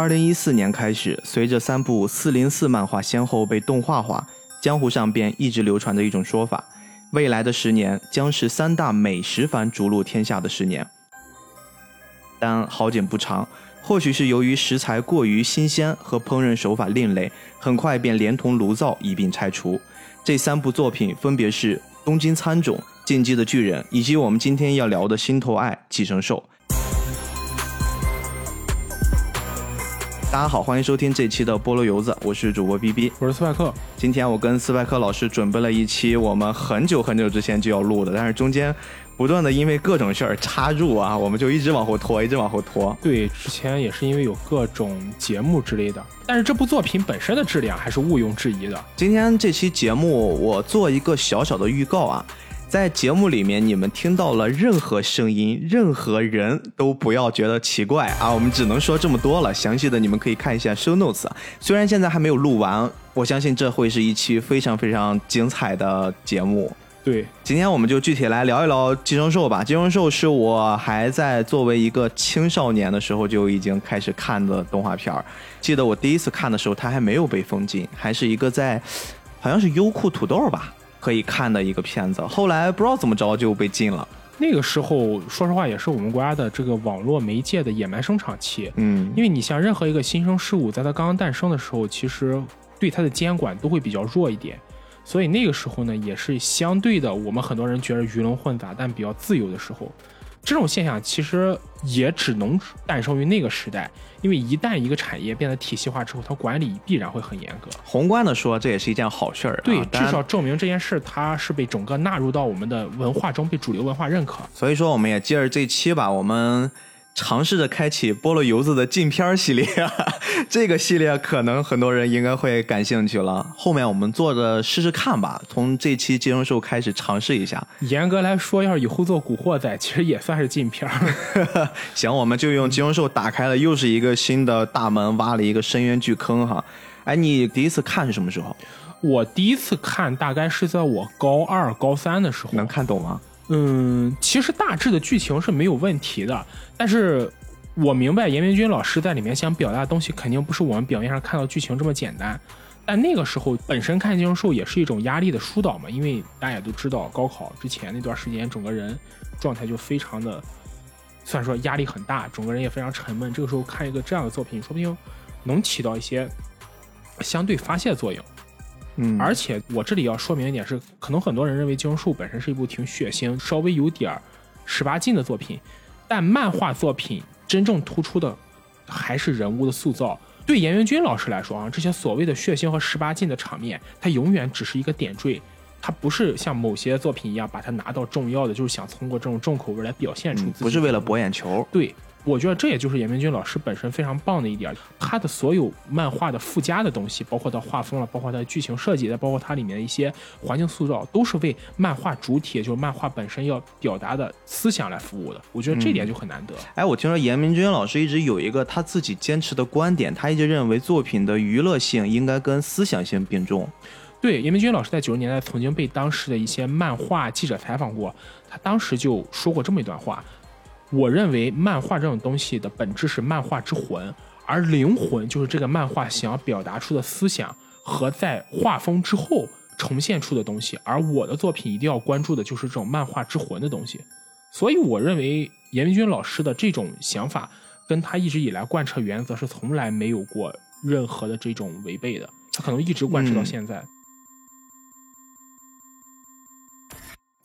二零一四年开始，随着三部四零四漫画先后被动画化，江湖上便一直流传着一种说法：未来的十年将是三大美食番逐鹿天下的十年。但好景不长，或许是由于食材过于新鲜和烹饪手法另类，很快便连同炉灶一并拆除。这三部作品分别是《东京餐种》《进击的巨人》以及我们今天要聊的《心头爱寄生兽》。大家好，欢迎收听这期的菠萝油子，我是主播 B B，我是斯派克。今天我跟斯派克老师准备了一期我们很久很久之前就要录的，但是中间不断的因为各种事儿插入啊，我们就一直往后拖，一直往后拖。对，之前也是因为有各种节目之类的，但是这部作品本身的质量还是毋庸置疑的。今天这期节目我做一个小小的预告啊。在节目里面，你们听到了任何声音、任何人都不要觉得奇怪啊！我们只能说这么多了，详细的你们可以看一下 show notes。虽然现在还没有录完，我相信这会是一期非常非常精彩的节目。对，今天我们就具体来聊一聊《寄生兽》吧。《寄生兽》是我还在作为一个青少年的时候就已经开始看的动画片儿。记得我第一次看的时候，它还没有被封禁，还是一个在好像是优酷土豆吧。可以看的一个片子，后来不知道怎么着就被禁了。那个时候，说实话，也是我们国家的这个网络媒介的野蛮生长期。嗯，因为你像任何一个新生事物，在它刚刚诞生的时候，其实对它的监管都会比较弱一点，所以那个时候呢，也是相对的，我们很多人觉得鱼龙混杂，但比较自由的时候。这种现象其实也只能诞生于那个时代，因为一旦一个产业变得体系化之后，它管理必然会很严格。宏观的说，这也是一件好事儿。对，至少证明这件事它是被整个纳入到我们的文化中，被主流文化认可。所以说，我们也借着这期吧，我们。尝试着开启菠萝油子的禁片系列，这个系列可能很多人应该会感兴趣了。后面我们做着试试看吧，从这期金融兽开始尝试一下。严格来说，要是以后做古惑仔，其实也算是禁片。行，我们就用金融兽打开了又是一个新的大门，挖了一个深渊巨坑哈。哎，你第一次看是什么时候？我第一次看大概是在我高二、高三的时候。能看懂吗？嗯，其实大致的剧情是没有问题的，但是我明白严明君老师在里面想表达的东西肯定不是我们表面上看到剧情这么简单。但那个时候本身看《金融兽》也是一种压力的疏导嘛，因为大家也都知道，高考之前那段时间整个人状态就非常的，虽然说压力很大，整个人也非常沉闷。这个时候看一个这样的作品，说不定能起到一些相对发泄作用。嗯，而且我这里要说明一点是，可能很多人认为《金融术》本身是一部挺血腥、稍微有点儿十八禁的作品，但漫画作品真正突出的还是人物的塑造。对严元军老师来说啊，这些所谓的血腥和十八禁的场面，它永远只是一个点缀，它不是像某些作品一样把它拿到重要的，就是想通过这种重口味来表现出自己，不是为了博眼球。对。我觉得这也就是严明君老师本身非常棒的一点，他的所有漫画的附加的东西，包括他画风了，包括他的剧情设计，再包括它里面的一些环境塑造，都是为漫画主体，就是漫画本身要表达的思想来服务的。我觉得这点就很难得。哎，我听说严明君老师一直有一个他自己坚持的观点，他一直认为作品的娱乐性应该跟思想性并重。对，严明君老师在九十年代曾经被当时的一些漫画记者采访过，他当时就说过这么一段话。我认为漫画这种东西的本质是漫画之魂，而灵魂就是这个漫画想要表达出的思想和在画风之后呈现出的东西。而我的作品一定要关注的就是这种漫画之魂的东西。所以，我认为严明军老师的这种想法，跟他一直以来贯彻原则是从来没有过任何的这种违背的。他可能一直贯彻到现在。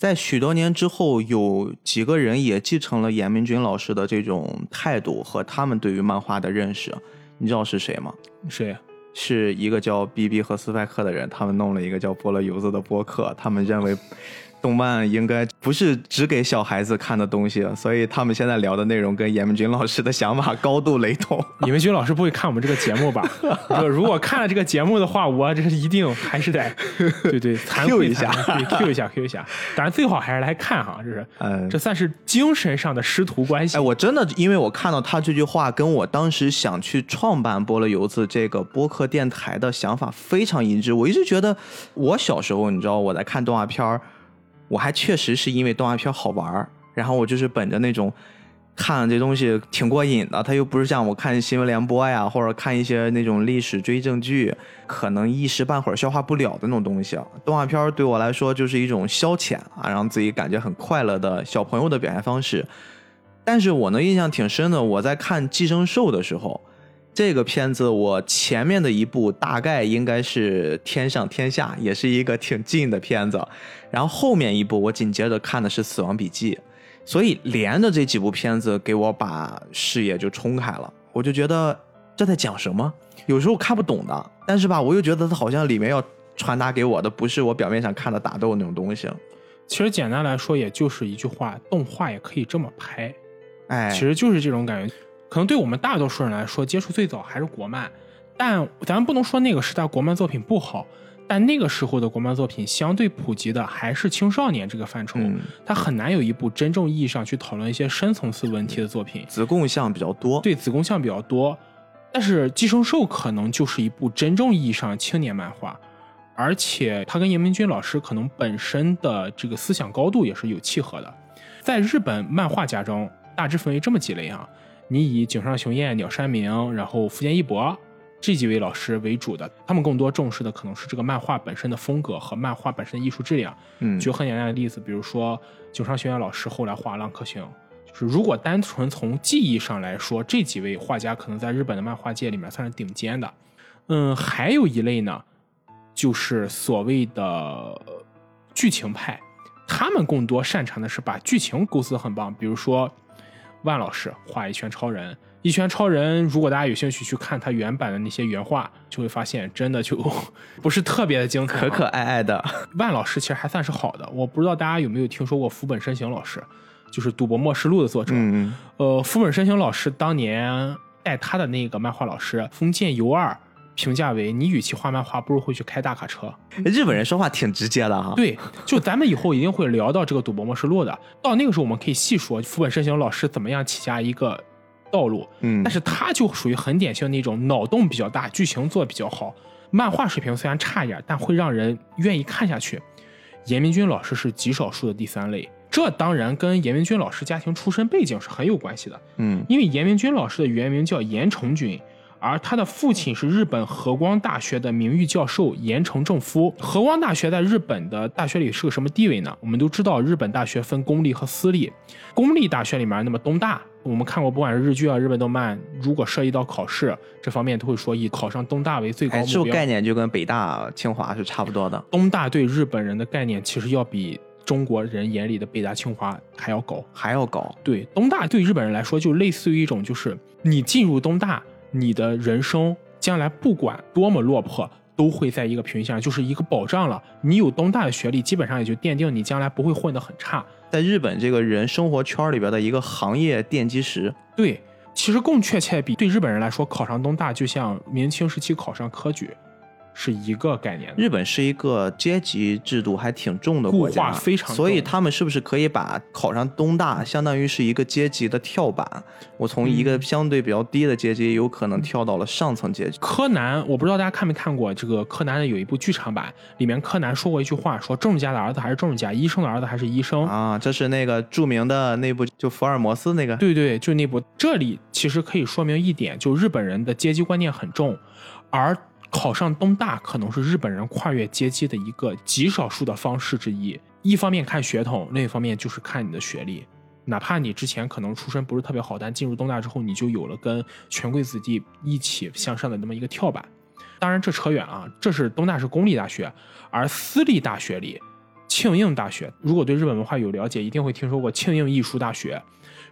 在许多年之后，有几个人也继承了严明军老师的这种态度和他们对于漫画的认识。你知道是谁吗？谁？是一个叫 B B 和斯派克的人，他们弄了一个叫菠萝油子的播客，他们认为。动漫应该不是只给小孩子看的东西，所以他们现在聊的内容跟严明军老师的想法高度雷同。严明军老师不会看我们这个节目吧？如果看了这个节目的话，我这是一定还是得 对对 Q 一下，Q 一下，Q 一下。当然最好还是来看哈，这是嗯，这算是精神上的师徒关系。哎，我真的因为我看到他这句话，跟我当时想去创办菠萝游子这个播客电台的想法非常一致。我一直觉得，我小时候你知道我在看动画片儿。我还确实是因为动画片好玩，然后我就是本着那种看这东西挺过瘾的，它又不是像我看新闻联播呀，或者看一些那种历史追证剧，可能一时半会儿消化不了的那种东西。动画片对我来说就是一种消遣啊，让自己感觉很快乐的小朋友的表现方式。但是我呢印象挺深的，我在看《寄生兽》的时候，这个片子我前面的一部大概应该是《天上天下》，也是一个挺近的片子，然后后面一部我紧接着看的是《死亡笔记》，所以连着这几部片子给我把视野就冲开了，我就觉得这在讲什么？有时候看不懂的，但是吧，我又觉得它好像里面要传达给我的不是我表面上看的打斗那种东西，其实简单来说，也就是一句话，动画也可以这么拍。哎，其实就是这种感觉。可能对我们大多数人来说，接触最早还是国漫，但咱们不能说那个时代国漫作品不好，但那个时候的国漫作品相对普及的还是青少年这个范畴，嗯它很难有一部真正意义上去讨论一些深层次问题的作品。子贡像比较多，对子贡像比较多，但是《寄生兽》可能就是一部真正意义上青年漫画，而且它跟严明君老师可能本身的这个思想高度也是有契合的。在日本漫画家中，大致分为这么几类啊，你以井上雄彦、鸟山明，然后福建一博这几位老师为主的，他们更多重视的可能是这个漫画本身的风格和漫画本身的艺术质量。嗯，举个很简单的例子，比如说井上雄彦老师后来画《浪客行》，就是如果单纯从技艺上来说，这几位画家可能在日本的漫画界里面算是顶尖的。嗯，还有一类呢，就是所谓的呃剧情派，他们更多擅长的是把剧情构思得很棒，比如说万老师画《一拳超人》，《一拳超人》如果大家有兴趣去看他原版的那些原画，就会发现真的就 不是特别的精彩啊，可可爱爱的，万老师其实还算是好的，我不知道大家有没有听说过福本身行老师，就是《赌博默示录》的作者。嗯，呃，福本身行老师当年带他的那个漫画老师封建尤二评价为：你与其画漫画，不如会去开大卡车。日本人说话挺直接的哈，对，就咱们以后一定会聊到这个《赌博模式录》的，到那个时候我们可以细说福本慎行老师怎么样起家一个道路。嗯，但是他就属于很典型的那种脑洞比较大，剧情做的比较好，漫画水平虽然差一点，但会让人愿意看下去。严明君老师是极少数的第三类，这当然跟严明君老师家庭出身背景是很有关系的。嗯因为严明君老师的原名叫严成君，而他的父亲是日本和光大学的名誉教授盐城正夫。和光大学在日本的大学里是个什么地位呢？我们都知道，日本大学分公立和私立。公立大学里面，那么东大，我们看过不管是日剧啊、日本动漫，如果涉及到考试这方面，都会说以考上东大为最高哎，这目标。个概念就跟北大、清华是差不多的。东大对日本人的概念，其实要比中国人眼里的北大、清华还要高。还要高，对，东大对日本人来说，就类似于一种，就是你进入东大，你的人生将来不管多么落魄，都会在一个平行线上，就是一个保障了。你有东大的学历，基本上也就奠定你将来不会混得很差。在日本这个人生活圈里边的一个行业奠基石。对，其实更确切比对日本人来说，考上东大就像明清时期考上科举，是一个概念。日本是一个阶级制度还挺重的国家，固化非常所以他们是不是可以把考上东大，相当于是一个阶级的跳板？我从一嗯个相对比较低的阶级，有可能跳到了上层阶级。柯南，我不知道大家看没看过这个柯南的有一部剧场版，里面柯南说过一句话，说政治家的儿子还是政治家，医生的儿子还是医生。啊，这是那个著名的那部就福尔摩斯那个，对对，就那部。这里其实可以说明一点，就日本人的阶级观念很重，而考上东大可能是日本人跨越阶级的一个极少数的方式之一。一方面看血统，另一方面就是看你的学历。哪怕你之前可能出身不是特别好，但进入东大之后，你就有了跟权贵子弟一起向上的那么一个跳板。当然，这扯远啊，这是东大是公立大学，而私立大学里，庆应大学，如果对日本文化有了解，一定会听说过庆应艺术大学。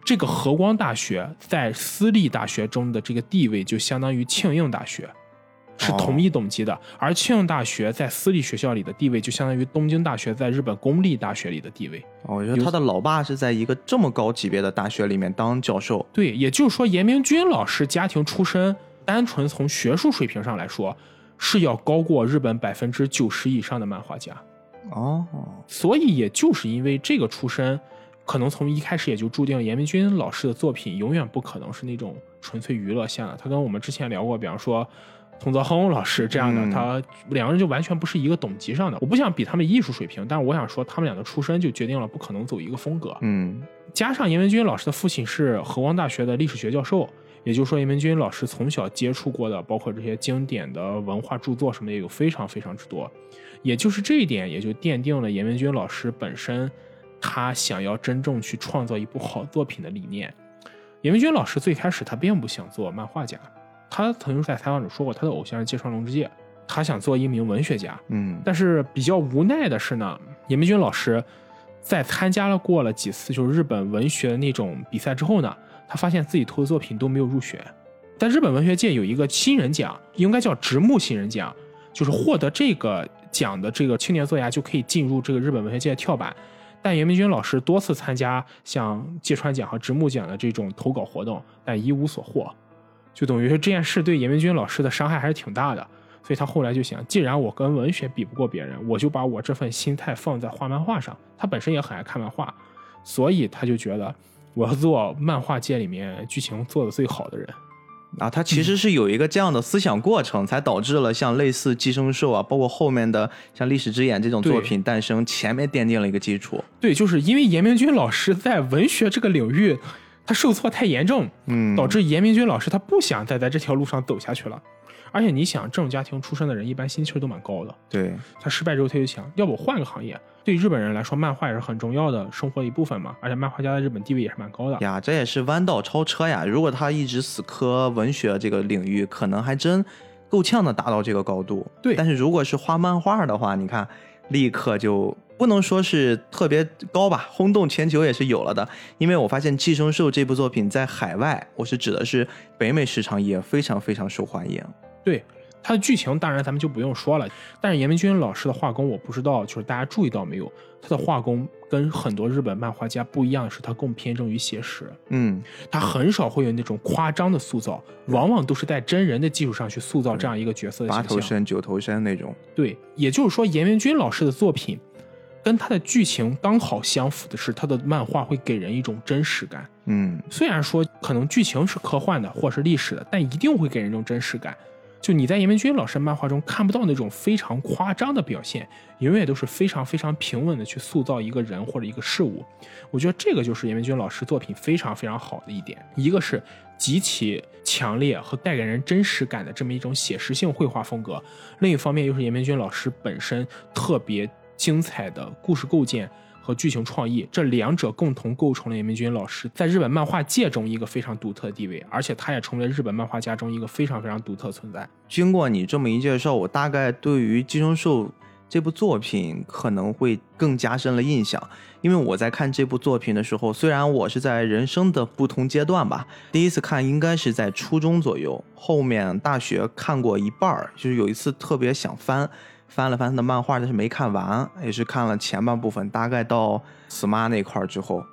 这个和光大学在私立大学中的这个地位，就相当于庆应大学，是同一等级的。而庆应大学在私立学校里的地位，就相当于东京大学在日本公立大学里的地位。哦，我觉得他的老爸是在一个这么高级别的大学里面当教授。对，也就是说，严明君老师家庭出身，单纯从学术水平上来说，是要高过日本百分之九十以上的漫画家。哦，所以也就是因为这个出身，可能从一开始也就注定了严明君老师的作品永远不可能是那种纯粹娱乐向的。他跟我们之前聊过，比方说桐泽亨老师这样的，嗯他两个人就完全不是一个等级上的。我不想比他们艺术水平，但是我想说，他们俩的出身就决定了不可能走一个风格。嗯加上严文军老师的父亲是河光大学的历史学教授，也就是说，严文军老师从小接触过的，包括这些经典的文化著作什么的，也有非常非常之多。也就是这一点，也就奠定了严文军老师本身他想要真正去创造一部好作品的理念。严文军老师最开始他并不想做漫画家，他曾经在采访中说过，他的偶像是芥川龙之介，他想做一名文学家。嗯但是比较无奈的是呢，严明君老师在参加了过了几次就是日本文学的那种比赛之后呢，他发现自己投的作品都没有入选。在日本文学界有一个新人奖，应该叫直木新人奖，就是获得这个奖的这个青年作家就可以进入这个日本文学界的跳板。但严明君老师多次参加像芥川奖和直木奖的这种投稿活动，但一无所获，就等于是这件事对严明军老师的伤害还是挺大的。所以他后来就想，既然我跟文学比不过别人，我就把我这份心态放在画漫画上。他本身也很爱看漫画，所以他就觉得我要做漫画界里面剧情做的最好的人。啊，他其实是有一个这样的思想过程，才导致了像类似《寄生兽》啊，包括后面的像《历史之眼》这种作品诞生，前面奠定了一个基础。对，就是因为严明军老师在文学这个领域，他受挫太严重，嗯，导致严明军老师他不想再在这条路上走下去了。而且你想，这种家庭出身的人一般心气儿都蛮高的。对，他失败之后，他就想要不我换个行业。对日本人来说，漫画也是很重要的生活一部分嘛，而且漫画家在日本地位也是蛮高的。呀，这也是弯道超车呀！如果他一直死磕文学这个领域，可能还真够呛的达到这个高度。对但是如果是画漫画的话，你看，立刻就不能说是特别高吧，轰动全球也是有了的。因为我发现《寄生兽》这部作品在海外，我是指的是北美市场也非常非常受欢迎。对它的剧情，当然咱们就不用说了。但是严明君老师的画工，我不知道，就是大家注意到没有，他的画工跟很多日本漫画家不一样，是他更偏重于写实，嗯，他很少会有那种夸张的塑造，往往都是在真人的基础上去塑造这样一个角色的八形象。头身、九头身那种。对，也就是说，严明君老师的作品跟他的剧情刚好相符的是，他的漫画会给人一种真实感。嗯，虽然说可能剧情是科幻的或是历史的，但一定会给人一种真实感。就你在严明君老师漫画中看不到那种非常夸张的表现，永远都是非常非常平稳的去塑造一个人或者一个事物。我觉得这个就是严明君老师作品非常非常好的一点，一个是极其强烈和带给人真实感的这么一种写实性绘画风格，另一方面又是严明君老师本身特别精彩的故事构建。和剧情创意，这两者共同构成了严明君老师在日本漫画界中一个非常独特的地位，而且他也成为了日本漫画家中一个非常非常独特存在。经过你这么一介绍，我大概对于《寄生兽》这部作品可能会更加深了印象。因为我在看这部作品的时候，虽然我是在人生的不同阶段吧，第一次看应该是在初中左右，后面大学看过一半儿，就是有一次特别想翻。翻了翻他的漫画，但是没看完，也是看了前半部分，大概到死妈那块儿之后，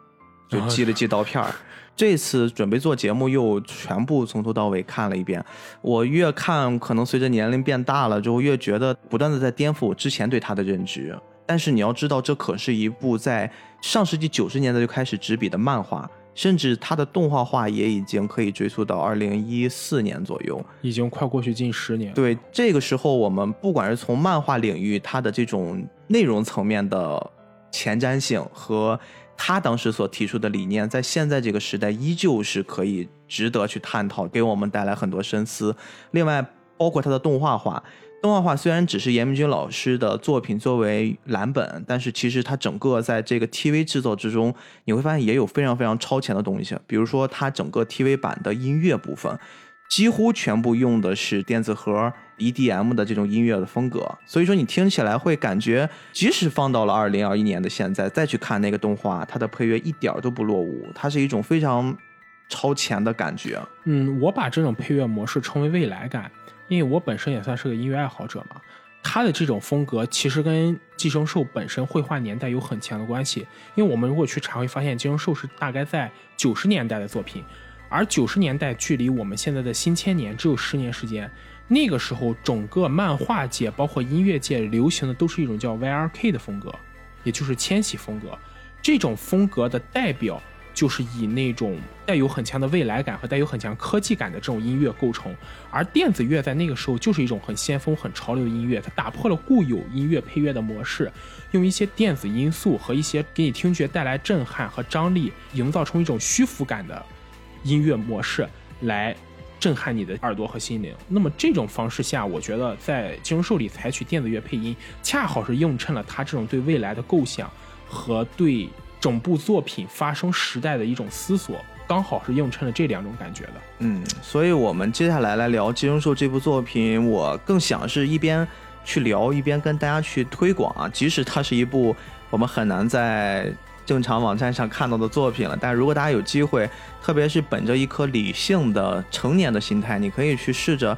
就记了记刀片儿。这次准备做节目，又全部从头到尾看了一遍。我越看，可能随着年龄变大了之后，越觉得不断的在颠覆我之前对他的认知。但是你要知道，这可是一部在上世纪九十年代就开始执笔的漫画。甚至它的动画化也已经可以追溯到二零一四年左右，已经快过去近十年。对，这个时候我们不管是从漫画领域它的这种内容层面的前瞻性和他当时所提出的理念，在现在这个时代依旧是可以值得去探讨，给我们带来很多深思。另外，包括它的动画化。动画化虽然只是严明君老师的作品作为蓝本，但是其实它整个在这个 TV 制作之中，你会发现也有非常非常超前的东西。比如说，它整个 TV 版的音乐部分，几乎全部用的是电子盒 EDM 的这种音乐的风格，所以说你听起来会感觉，即使放到了二零二一年的现在再去看那个动画，它的配乐一点都不落伍，它是一种非常超前的感觉。嗯，我把这种配乐模式称为未来感。因为我本身也算是个音乐爱好者嘛，他的这种风格其实跟《寄生兽》本身绘画年代有很强的关系。因为我们如果去查会发现，《寄生兽》是大概在九十年代的作品，而九十年代距离我们现在的新千年只有十年时间。那个时候，整个漫画界包括音乐界流行的都是一种叫 YRK 的风格，也就是千禧风格。这种风格的代表就是以那种带有很强的未来感和带有很强科技感的这种音乐构成，而电子乐在那个时候就是一种很先锋、很潮流的音乐，它打破了固有音乐配乐的模式，用一些电子因素和一些给你听觉带来震撼和张力，营造出一种虚浮感的音乐模式来。震撼你的耳朵和心灵。那么这种方式下，我觉得在《金融兽》里采取电子乐配音，恰好是映衬了他这种对未来的构想和对整部作品发生时代的一种思索，刚好是映衬了这两种感觉的。嗯，所以我们接下来来聊《金融兽》这部作品，我更想是一边去聊，一边跟大家去推广啊。即使它是一部我们很难在。正常网站上看到的作品了，但如果大家有机会，特别是本着一颗理性的成年的心态，你可以去试着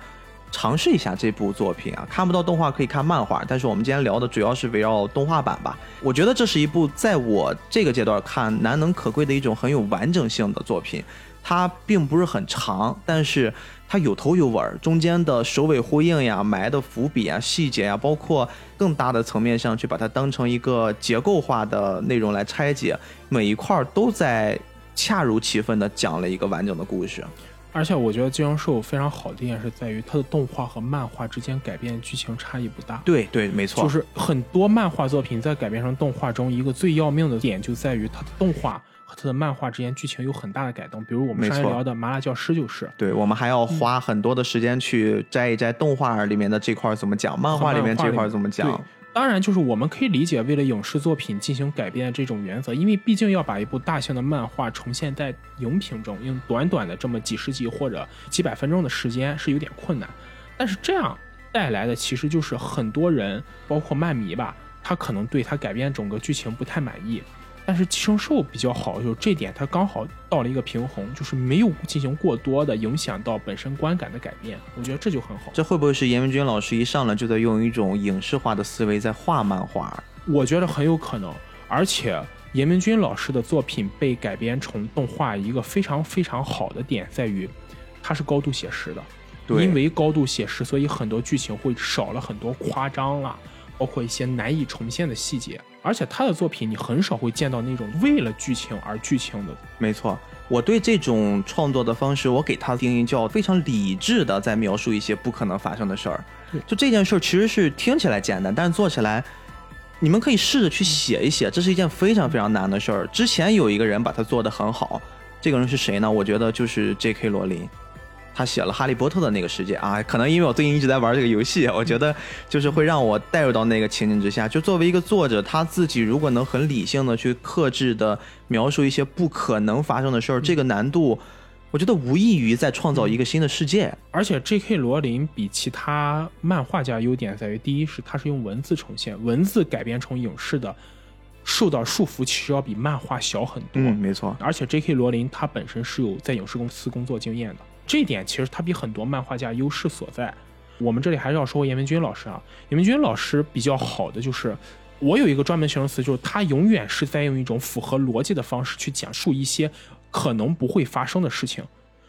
尝试一下这部作品啊。看不到动画可以看漫画，但是我们今天聊的主要是围绕动画版吧。我觉得这是一部在我这个阶段看难能可贵的一种很有完整性的作品。它并不是很长，但是它有头有尾，中间的首尾呼应呀、埋的伏笔啊、细节呀，包括更大的层面上去把它当成一个结构化的内容来拆解，每一块都在恰如其分的讲了一个完整的故事。而且我觉得《金融兽》非常好的一点是在于它的动画和漫画之间改变剧情差异不大。对对，没错，就是很多漫画作品在改编成动画中，一个最要命的点就在于它的动画和。它的漫画之间剧情有很大的改动，比如我们上一聊的《麻辣教师》就是。对，我们还要花很多的时间去摘一摘动画里面的这块怎么讲，漫画里面这块怎么讲。当然，就是我们可以理解为了影视作品进行改编这种原则，因为毕竟要把一部大型的漫画重现在荧屏中，用短短的这么几十集或者几百分钟的时间是有点困难。但是这样带来的其实就是很多人，包括漫迷吧，他可能对他改编整个剧情不太满意。但是寄生兽比较好，就是这点它刚好到了一个平衡，就是没有进行过多的影响到本身观感的改变，我觉得这就很好。这会不会是严明军老师一上来就在用一种影视化的思维在画漫画？我觉得很有可能。而且严明军老师的作品被改编成动画，一个非常非常好的点在于，它是高度写实的。对，因为高度写实，所以很多剧情会少了很多夸张了。包括一些难以重现的细节，而且他的作品你很少会见到那种为了剧情而剧情的。没错，我对这种创作的方式，我给他的定义叫非常理智的，在描述一些不可能发生的事儿。就这件事儿其实是听起来简单，但是做起来，你们可以试着去写一写，这是一件非常非常难的事儿。之前有一个人把它做得很好，这个人是谁呢？我觉得就是 J.K. 罗琳。他写了《哈利波特》的那个世界啊，可能因为我最近一直在玩这个游戏，我觉得就是会让我带入到那个情景之下。就作为一个作者，他自己如果能很理性的去克制的描述一些不可能发生的事儿，这个难度，我觉得无异于在创造一个新的世界。而且，J.K. 罗琳比其他漫画家优点在于，第一是他是用文字呈现，文字改编成影视的，受到束缚其实要比漫画小很多。嗯，没错。而且，J.K. 罗琳他本身是有在影视公司工作经验的。这点其实他比很多漫画家优势所在。我们这里还是要说严文军老师啊，严文军老师比较好的就是，我有一个专门形容词，就是他永远是在用一种符合逻辑的方式去讲述一些可能不会发生的事情。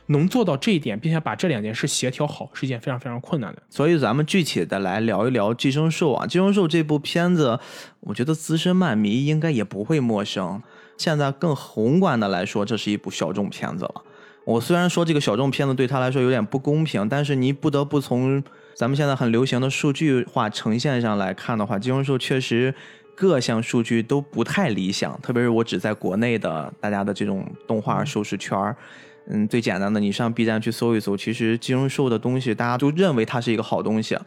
能做到这一点，并且把这两件事协调好，是一件非常非常困难的。所以咱们具体的来聊一聊《寄生兽》啊，《寄生兽》这部片子，我觉得资深漫迷应该也不会陌生。现在更宏观的来说，这是一部小众片子了。我虽然说这个小众片子对他来说有点不公平，但是你不得不从咱们现在很流行的数据化呈现上来看的话，金融兽确实各项数据都不太理想，特别是我只在国内的大家的这种动画收视圈儿，嗯，最简单的，你上 B 站去搜一搜，其实金融兽的东西大家都认为它是一个好东西。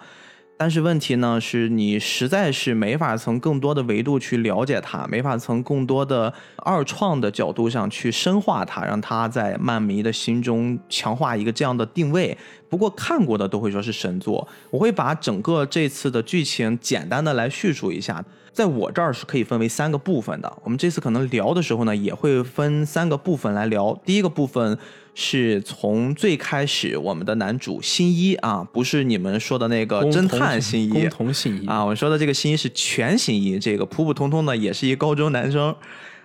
但是问题呢，是你实在是没法从更多的维度去了解它，没法从更多的二创的角度上去深化它，让它在漫迷的心中强化一个这样的定位。不过看过的都会说是神作。我会把整个这次的剧情简单的来叙述一下，在我这儿是可以分为三个部分的。我们这次可能聊的时候呢，也会分三个部分来聊。第一个部分。是从最开始，我们的男主新一啊，不是你们说的那个侦探新一，共同新一啊，我说的这个新一是全新一，这个普普通通的，也是一高中男生。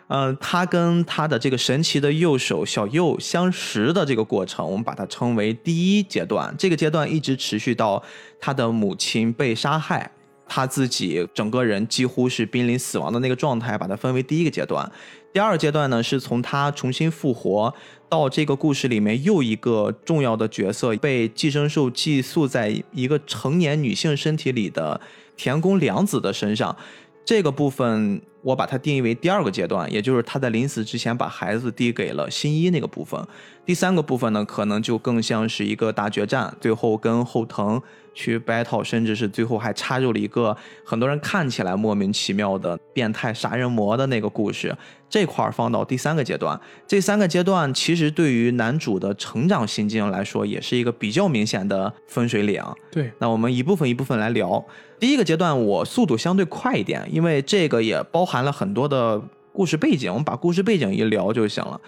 嗯，他跟他的这个神奇的右手小右相识的这个过程，我们把它称为第一阶段。这个阶段一直持续到他的母亲被杀害，他自己整个人几乎是濒临死亡的那个状态，把它分为第一个阶段。第二阶段呢，是从他重新复活到这个故事里面又一个重要的角色被寄生兽寄宿在一个成年女性身体里的田宫良子的身上。这个部分我把它定义为第二个阶段，也就是他在临死之前把孩子递给了新一那个部分。第三个部分呢，可能就更像是一个大决战，最后跟后藤去 battle，甚至是最后还插入了一个很多人看起来莫名其妙的变态杀人魔的那个故事。这块儿放到第三个阶段，这三个阶段其实对于男主的成长心境来说，也是一个比较明显的分水岭。对，那我们一部分一部分来聊。第一个阶段我速度相对快一点，因为这个也包含了很多的故事背景，我们把故事背景一聊就行了。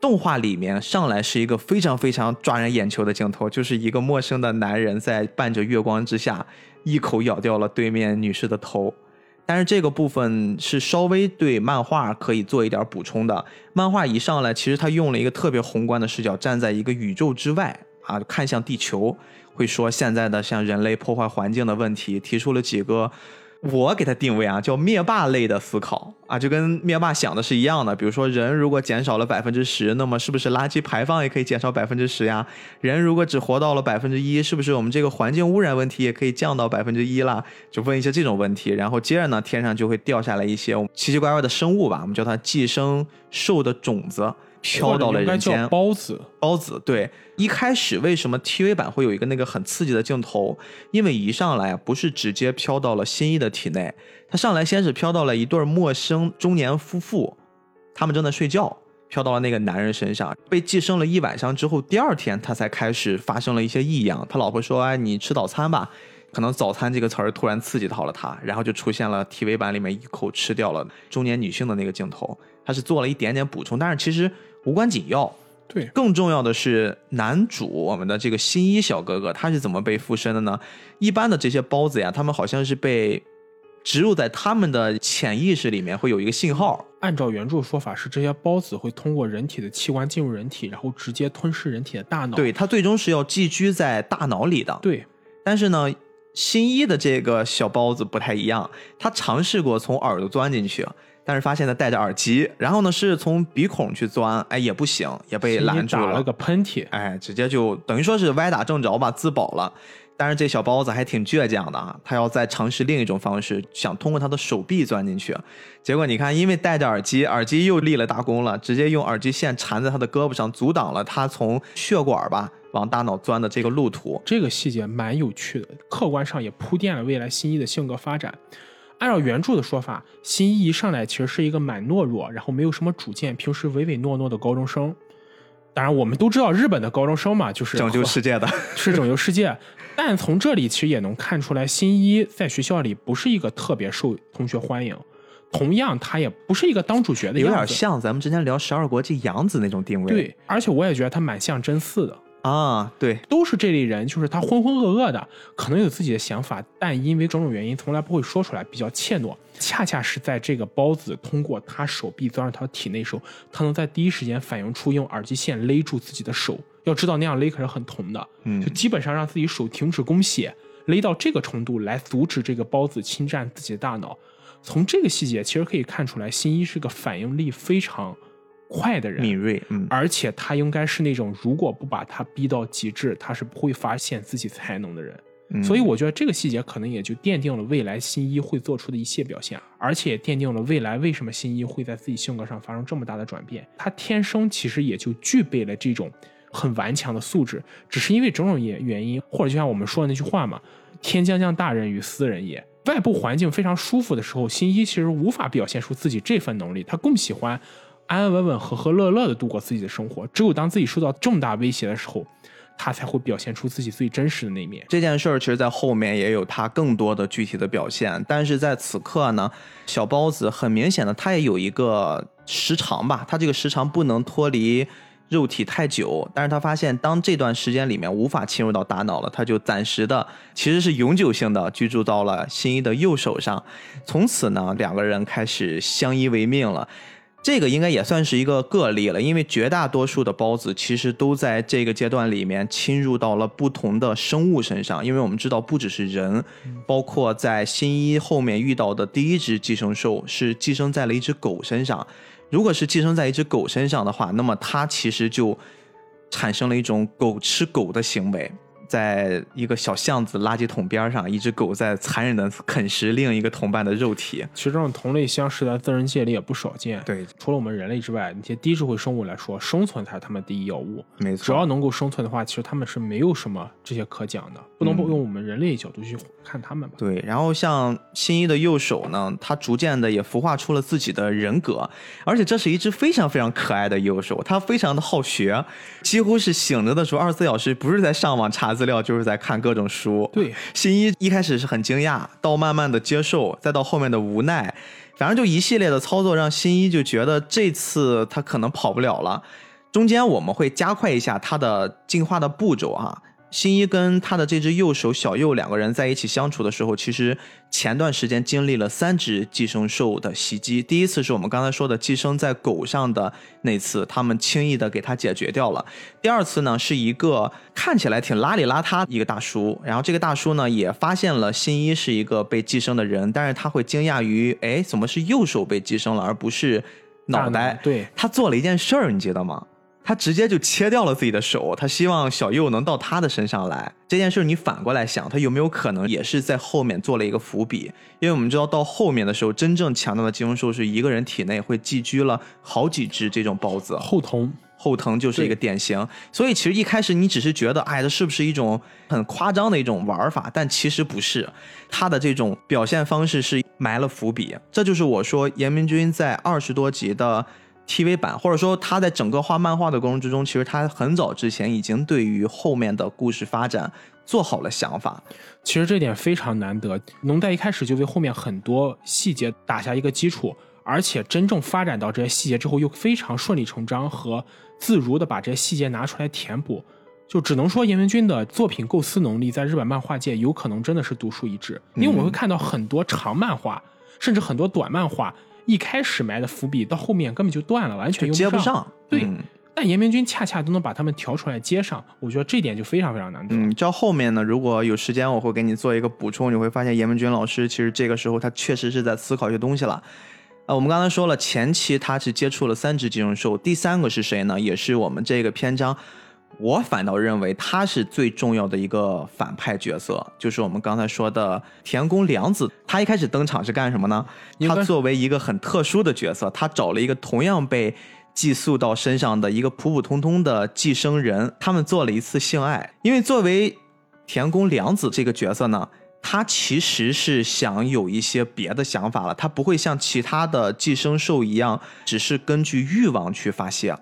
动画里面上来是一个非常非常抓人眼球的镜头，就是一个陌生的男人在伴着月光之下，一口咬掉了对面女士的头。但是这个部分是稍微对漫画可以做一点补充的。漫画一上来，其实他用了一个特别宏观的视角，站在一个宇宙之外啊，看向地球，会说现在的像人类破坏环境的问题，提出了几个。我给它定位啊，叫灭霸类的思考啊，就跟灭霸想的是一样的。比如说，人如果减少了百分之十，那么是不是垃圾排放也可以减少百分之十呀？人如果只活到了百分之一，是不是我们这个环境污染问题也可以降到百分之一了？就问一些这种问题，然后接着呢，天上就会掉下来一些奇奇怪怪的生物吧，我们叫它寄生兽的种子。飘到了人间，包子，包子，对。一开始为什么 TV 版会有一个那个很刺激的镜头？因为一上来不是直接飘到了新一的体内，他上来先是飘到了一对陌生中年夫妇，他们正在睡觉，飘到了那个男人身上，被寄生了一晚上之后，第二天他才开始发生了一些异样。他老婆说：“哎，你吃早餐吧。”可能“早餐”这个词儿突然刺激到了他，然后就出现了 TV 版里面一口吃掉了中年女性的那个镜头。他是做了一点点补充，但是其实。无关紧要，对，更重要的是男主我们的这个新一小哥哥他是怎么被附身的呢？一般的这些包子呀，他们好像是被植入在他们的潜意识里面，会有一个信号。按照原著说法是，这些孢子会通过人体的器官进入人体，然后直接吞噬人体的大脑。对，它最终是要寄居在大脑里的。对，但是呢，新一的这个小包子不太一样，他尝试过从耳朵钻进去。但是发现他戴着耳机，然后呢是从鼻孔去钻，哎也不行，也被拦住了。打了个喷嚏，哎，直接就等于说是歪打正着吧，自保了。但是这小包子还挺倔强的啊，他要再尝试另一种方式，想通过他的手臂钻进去。结果你看，因为戴着耳机，耳机又立了大功了，直接用耳机线缠在他的胳膊上，阻挡了他从血管吧往大脑钻的这个路途。这个细节蛮有趣的，客观上也铺垫了未来新一的性格发展。按照原著的说法，新一一上来其实是一个蛮懦弱，然后没有什么主见，平时唯唯诺诺的高中生。当然，我们都知道日本的高中生嘛，就是拯救世界的，是拯救世界。但从这里其实也能看出来，新一在学校里不是一个特别受同学欢迎，同样他也不是一个当主角的样子，有点像咱们之前聊十二国记杨子那种定位。对，而且我也觉得他蛮像真嗣的。啊，对，都是这类人，就是他浑浑噩噩的，可能有自己的想法，但因为种种原因，从来不会说出来，比较怯懦。恰恰是在这个包子通过他手臂钻入他的体内时候，他能在第一时间反应出用耳机线勒住自己的手。要知道那样勒可是很疼的，嗯，就基本上让自己手停止供血，勒到这个程度来阻止这个包子侵占自己的大脑。从这个细节其实可以看出来，新一是个反应力非常。快的人，敏锐，嗯，而且他应该是那种如果不把他逼到极致，他是不会发现自己才能的人。所以我觉得这个细节可能也就奠定了未来新一会做出的一切表现，而且奠定了未来为什么新一会在自己性格上发生这么大的转变。他天生其实也就具备了这种很顽强的素质，只是因为种种原原因，或者就像我们说的那句话嘛，“天将降大任于斯人也”。外部环境非常舒服的时候，新一其实无法表现出自己这份能力，他更喜欢。安安稳稳、和和乐乐的度过自己的生活。只有当自己受到重大威胁的时候，他才会表现出自己最真实的那一面。这件事儿其实，在后面也有他更多的具体的表现。但是在此刻呢，小包子很明显的，他也有一个时长吧，他这个时长不能脱离肉体太久。但是他发现，当这段时间里面无法侵入到大脑了，他就暂时的，其实是永久性的居住到了新一的右手上。从此呢，两个人开始相依为命了。这个应该也算是一个个例了，因为绝大多数的孢子其实都在这个阶段里面侵入到了不同的生物身上。因为我们知道，不只是人，包括在新一后面遇到的第一只寄生兽是寄生在了一只狗身上，如果是寄生在一只狗身上的话，那么它其实就产生了一种狗吃狗的行为。在一个小巷子垃圾桶边上，一只狗在残忍的啃食另一个同伴的肉体。其实这种同类相食在自然界里也不少见。对，除了我们人类之外，那些低智慧生物来说，生存才是他们第一要务。没错，只要能够生存的话，其实他们是没有什么这些可讲的，不能用我们人类角度去看他们吧。对，然后像新一的右手呢，他逐渐的也孵化出了自己的人格，而且这是一只非常非常可爱的右手，他非常的好学，几乎是醒着的时候二十四小时不是在上网查资料，就是在看。各种书，对新一一开始是很惊讶，到慢慢的接受，再到后面的无奈，反正就一系列的操作，让新一就觉得这次他可能跑不了了。中间我们会加快一下他的进化的步骤啊。新一跟他的这只右手小右两个人在一起相处的时候，其实前段时间经历了三只寄生兽的袭击。第一次是我们刚才说的寄生在狗上的那次，他们轻易的给他解决掉了。第二次呢，是一个看起来挺邋里邋遢一个大叔，然后这个大叔呢也发现了新一是一个被寄生的人，但是他会惊讶于，哎，怎么是右手被寄生了，而不是脑袋？对他做了一件事儿，你记得吗？他直接就切掉了自己的手，他希望小右能到他的身上来。这件事你反过来想，他有没有可能也是在后面做了一个伏笔？因为我们知道到后面的时候，真正强大的寄生兽是一个人体内会寄居了好几只这种孢子。后藤，后藤就是一个典型。所以其实一开始你只是觉得，哎，这是不是一种很夸张的一种玩法？但其实不是，他的这种表现方式是埋了伏笔。这就是我说严明君在二十多集的。TV 版，或者说他在整个画漫画的过程之中，其实他很早之前已经对于后面的故事发展做好了想法。其实这点非常难得，能在一开始就为后面很多细节打下一个基础，而且真正发展到这些细节之后，又非常顺理成章和自如的把这些细节拿出来填补。就只能说严文君的作品构思能力在日本漫画界有可能真的是独树一帜，因为我们会看到很多长漫画，甚至很多短漫画。一开始埋的伏笔，到后面根本就断了，完全接不上。对，但严明君恰恰都能把他们调出来接上，我觉得这点就非常非常难得。嗯，到后面呢，如果有时间，我会给你做一个补充，你会发现严明君老师其实这个时候他确实是在思考一些东西了。呃，我们刚才说了，前期他是接触了三只金融兽，第三个是谁呢？也是我们这个篇章。我反倒认为他是最重要的一个反派角色，就是我们刚才说的田宫良子。他一开始登场是干什么呢？他作为一个很特殊的角色，他找了一个同样被寄宿到身上的一个普普通通的寄生人，他们做了一次性爱。因为作为田宫良子这个角色呢，他其实是想有一些别的想法了，他不会像其他的寄生兽一样，只是根据欲望去发泄。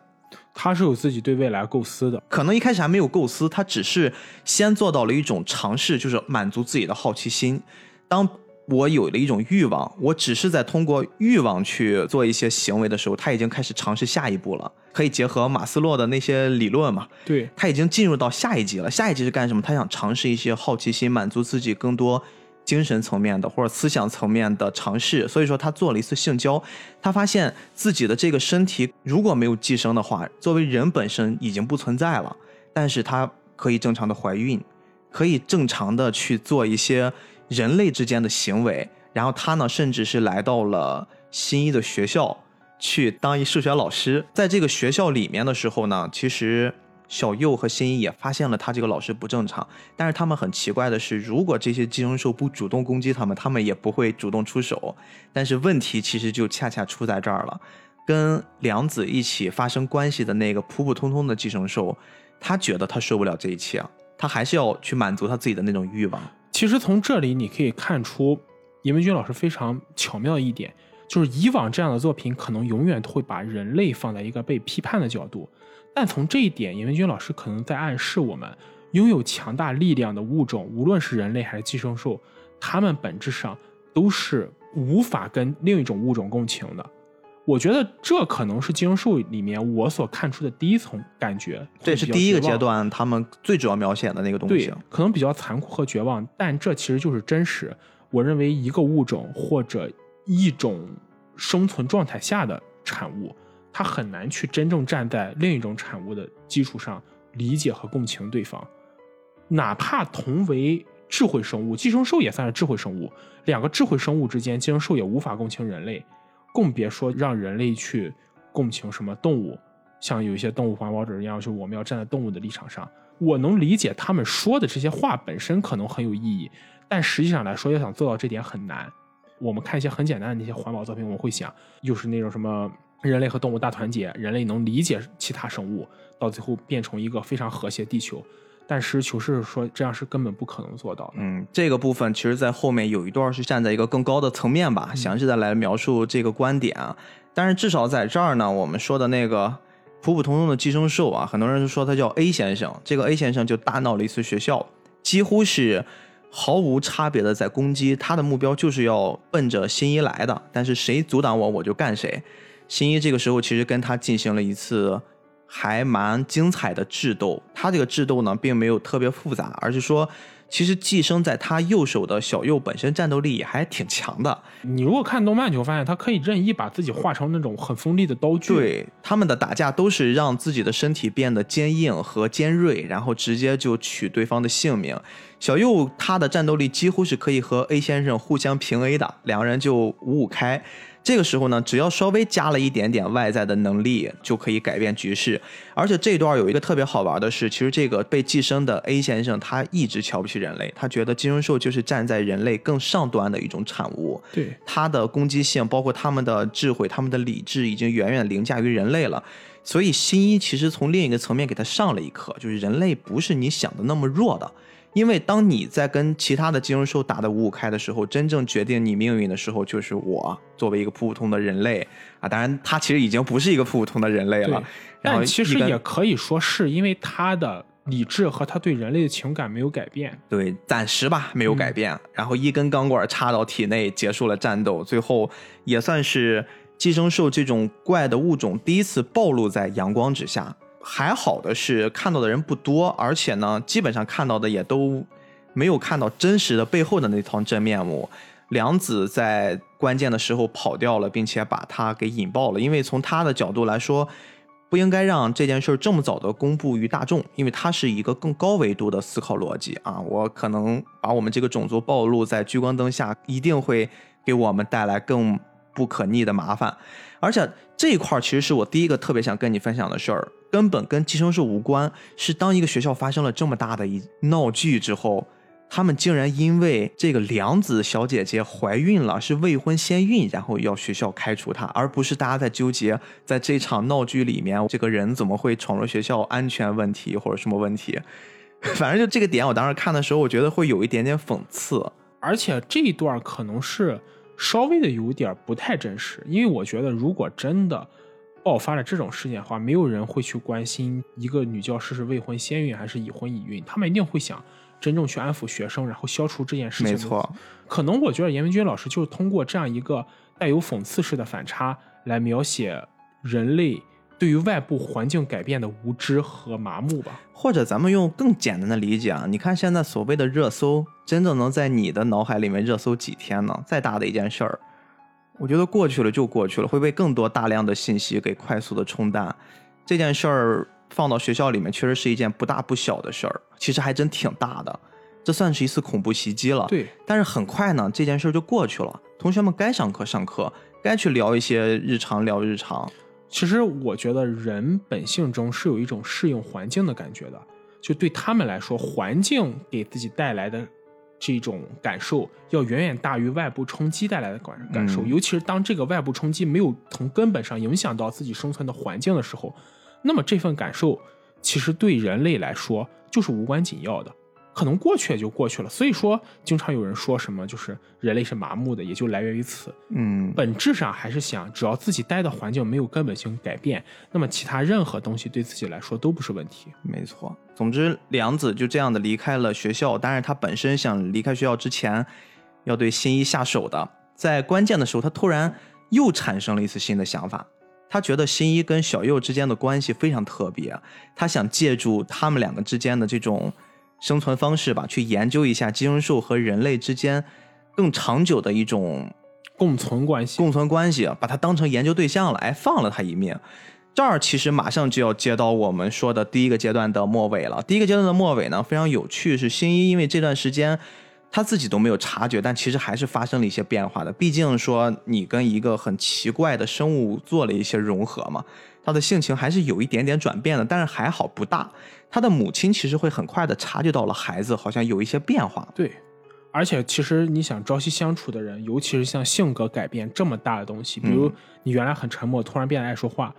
他是有自己对未来构思的，可能一开始还没有构思，他只是先做到了一种尝试，就是满足自己的好奇心。当我有了一种欲望，我只是在通过欲望去做一些行为的时候，他已经开始尝试下一步了。可以结合马斯洛的那些理论嘛？对，他已经进入到下一级了。下一级是干什么？他想尝试一些好奇心，满足自己更多。精神层面的或者思想层面的尝试，所以说他做了一次性交，他发现自己的这个身体如果没有寄生的话，作为人本身已经不存在了，但是他可以正常的怀孕，可以正常的去做一些人类之间的行为，然后他呢，甚至是来到了新一的学校去当一数学老师，在这个学校里面的时候呢，其实。小右和新一也发现了他这个老师不正常，但是他们很奇怪的是，如果这些寄生兽不主动攻击他们，他们也不会主动出手。但是问题其实就恰恰出在这儿了，跟良子一起发生关系的那个普普通通的寄生兽，他觉得他受不了这一切，他还是要去满足他自己的那种欲望。其实从这里你可以看出，严文军老师非常巧妙的一点，就是以往这样的作品可能永远都会把人类放在一个被批判的角度。但从这一点，严文军老师可能在暗示我们，拥有强大力量的物种，无论是人类还是寄生兽，它们本质上都是无法跟另一种物种共情的。我觉得这可能是寄生兽里面我所看出的第一层感觉。这是第一个阶段，他们最主要描写的那个东西。对，可能比较残酷和绝望，但这其实就是真实。我认为一个物种或者一种生存状态下的产物。他很难去真正站在另一种产物的基础上理解和共情对方，哪怕同为智慧生物，寄生兽也算是智慧生物。两个智慧生物之间，寄生兽也无法共情人类，更别说让人类去共情什么动物，像有一些动物环保者一样，就我们要站在动物的立场上。我能理解他们说的这些话本身可能很有意义，但实际上来说，要想做到这点很难。我们看一些很简单的那些环保作品，我们会想，又是那种什么人类和动物大团结，人类能理解其他生物，到最后变成一个非常和谐地球。但实事求是说，这样是根本不可能做到的。嗯，这个部分其实，在后面有一段是站在一个更高的层面吧，详细的来描述这个观点啊。但是至少在这儿呢，我们说的那个。普普通通的寄生兽啊，很多人都说他叫 A 先生。这个 A 先生就大闹了一次学校，几乎是毫无差别的在攻击。他的目标就是要奔着新一来的，但是谁阻挡我，我就干谁。新一这个时候其实跟他进行了一次还蛮精彩的智斗。他这个智斗呢，并没有特别复杂，而是说。其实寄生在他右手的小右本身战斗力也还挺强的。你如果看动漫，你会发现他可以任意把自己化成那种很锋利的刀具。对，他们的打架都是让自己的身体变得坚硬和尖锐，然后直接就取对方的性命。小右他的战斗力几乎是可以和 A 先生互相平 A 的，两个人就五五开。这个时候呢，只要稍微加了一点点外在的能力，就可以改变局势。而且这段有一个特别好玩的是，其实这个被寄生的 A 先生他一直瞧不起人类，他觉得寄生兽就是站在人类更上端的一种产物。对，他的攻击性，包括他们的智慧、他们的理智，已经远远凌驾于人类了。所以新一其实从另一个层面给他上了一课，就是人类不是你想的那么弱的。因为当你在跟其他的金融兽打得五五开的时候，真正决定你命运的时候，就是我作为一个普普通的人类啊。当然，他其实已经不是一个普普通的人类了。但其实也可以说是因为他的理智和他对人类的情感没有改变。对，暂时吧，没有改变。然后一根钢管插到体内，结束了战斗。最后也算是寄生兽这种怪的物种第一次暴露在阳光之下。还好的是看到的人不多，而且呢，基本上看到的也都没有看到真实的背后的那套真面目。良子在关键的时候跑掉了，并且把他给引爆了。因为从他的角度来说，不应该让这件事这么早的公布于大众，因为他是一个更高维度的思考逻辑啊。我可能把我们这个种族暴露在聚光灯下，一定会给我们带来更不可逆的麻烦。而且这一块其实是我第一个特别想跟你分享的事儿。根本跟寄生兽无关，是当一个学校发生了这么大的一闹剧之后，他们竟然因为这个梁子小姐姐怀孕了，是未婚先孕，然后要学校开除她，而不是大家在纠结在这场闹剧里面，这个人怎么会闯入学校，安全问题或者什么问题？反正就这个点，我当时看的时候，我觉得会有一点点讽刺，而且这一段可能是稍微的有点不太真实，因为我觉得如果真的。爆发了这种事件的话，没有人会去关心一个女教师是未婚先孕还是已婚已孕，他们一定会想真正去安抚学生，然后消除这件事情。没错，可能我觉得严文军老师就是通过这样一个带有讽刺式的反差来描写人类对于外部环境改变的无知和麻木吧。或者咱们用更简单的理解啊，你看现在所谓的热搜，真正能在你的脑海里面热搜几天呢？再大的一件事儿。我觉得过去了就过去了，会被更多大量的信息给快速的冲淡。这件事儿放到学校里面，确实是一件不大不小的事儿，其实还真挺大的。这算是一次恐怖袭击了。对。但是很快呢，这件事儿就过去了。同学们该上课上课，该去聊一些日常聊日常。其实我觉得人本性中是有一种适应环境的感觉的，就对他们来说，环境给自己带来的。这种感受要远远大于外部冲击带来的感感受，尤其是当这个外部冲击没有从根本上影响到自己生存的环境的时候，那么这份感受其实对人类来说就是无关紧要的。可能过去也就过去了，所以说经常有人说什么就是人类是麻木的，也就来源于此。嗯，本质上还是想，只要自己待的环境没有根本性改变，那么其他任何东西对自己来说都不是问题。没错，总之梁子就这样的离开了学校，但是他本身想离开学校之前要对新一下手的，在关键的时候，他突然又产生了一次新的想法，他觉得新一跟小右之间的关系非常特别，他想借助他们两个之间的这种。生存方式吧，去研究一下寄生兽和人类之间更长久的一种共存关系。共存关系，把它当成研究对象了，哎，放了它一命。这儿其实马上就要接到我们说的第一个阶段的末尾了。第一个阶段的末尾呢，非常有趣，是新一因为这段时间他自己都没有察觉，但其实还是发生了一些变化的。毕竟说你跟一个很奇怪的生物做了一些融合嘛，他的性情还是有一点点转变的，但是还好不大。他的母亲其实会很快的察觉到了孩子好像有一些变化。对，而且其实你想朝夕相处的人，尤其是像性格改变这么大的东西，比如你原来很沉默，突然变得爱说话；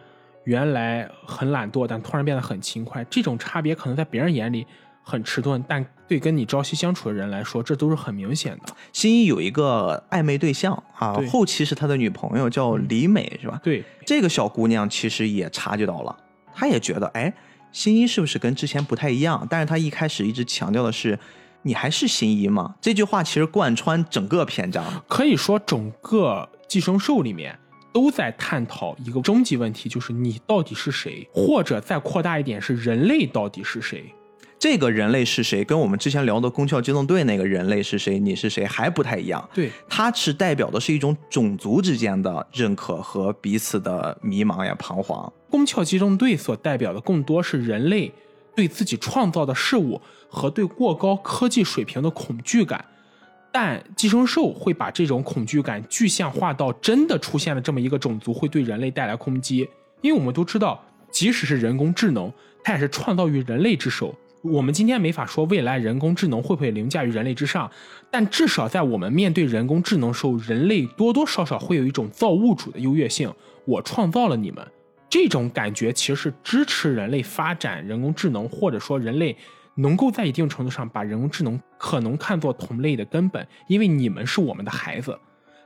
原来很懒惰，但突然变得很勤快，这种差别可能在别人眼里。很迟钝，但对跟你朝夕相处的人来说，这都是很明显的。新一有一个暧昧对象啊，后期是他的女朋友，叫李美，是吧？对，这个小姑娘其实也察觉到了，她也觉得，哎，新一是不是跟之前不太一样？但是她一开始一直强调的是，你还是新一吗？这句话其实贯穿整个篇章，可以说整个寄生兽里面都在探讨一个终极问题，就是你到底是谁？或者再扩大一点，是人类到底是谁？这个人类是谁？跟我们之前聊的《宫壳机动队》那个人类是谁？你是谁？还不太一样。对，它是代表的是一种种族之间的认可和彼此的迷茫呀、彷徨。《宫壳机动队》所代表的更多是人类对自己创造的事物和对过高科技水平的恐惧感，但寄生兽会把这种恐惧感具象化到真的出现了这么一个种族会对人类带来攻击。因为我们都知道，即使是人工智能，它也是创造于人类之手。我们今天没法说未来人工智能会不会凌驾于人类之上，但至少在我们面对人工智能时候，人类多多少少会有一种造物主的优越性。我创造了你们，这种感觉其实是支持人类发展人工智能，或者说人类能够在一定程度上把人工智能可能看作同类的根本，因为你们是我们的孩子。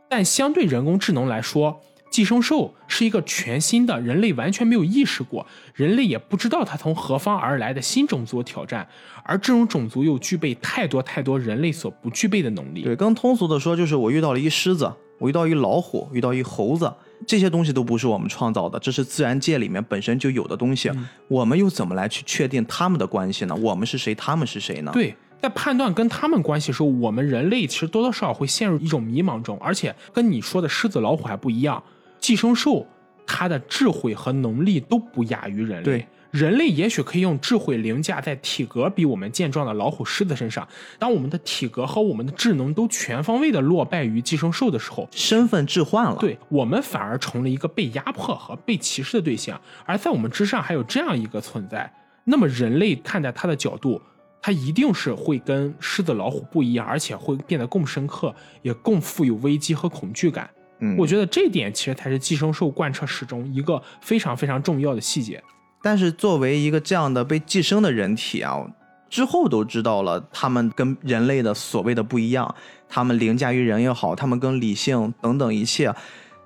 但相对人工智能来说，寄生兽是一个全新的人类完全没有意识过，人类也不知道它从何方而来的新种族挑战，而这种种族又具备太多太多人类所不具备的能力。对，更通俗的说，就是我遇到了一狮子，我遇到一老虎，遇到一猴子，这些东西都不是我们创造的，这是自然界里面本身就有的东西，我们又怎么来去确定他们的关系呢？我们是谁，他们是谁呢？对。在判断跟他们关系的时候，我们人类其实多多少少会陷入一种迷茫中，而且跟你说的狮子老虎还不一样。寄生兽，它的智慧和能力都不亚于人类。对，人类也许可以用智慧凌驾在体格比我们健壮的老虎、狮子身上。当我们的体格和我们的智能都全方位的落败于寄生兽的时候，身份置换了。对我们反而成了一个被压迫和被歧视的对象。而在我们之上还有这样一个存在，那么人类看待它的角度。它一定是会跟狮子、老虎不一样，而且会变得更深刻，也更富有危机和恐惧感。嗯，我觉得这点其实才是寄生兽贯彻始终一个非常非常重要的细节。但是作为一个这样的被寄生的人体啊，之后都知道了他们跟人类的所谓的不一样，他们凌驾于人也好，他们跟理性等等一切。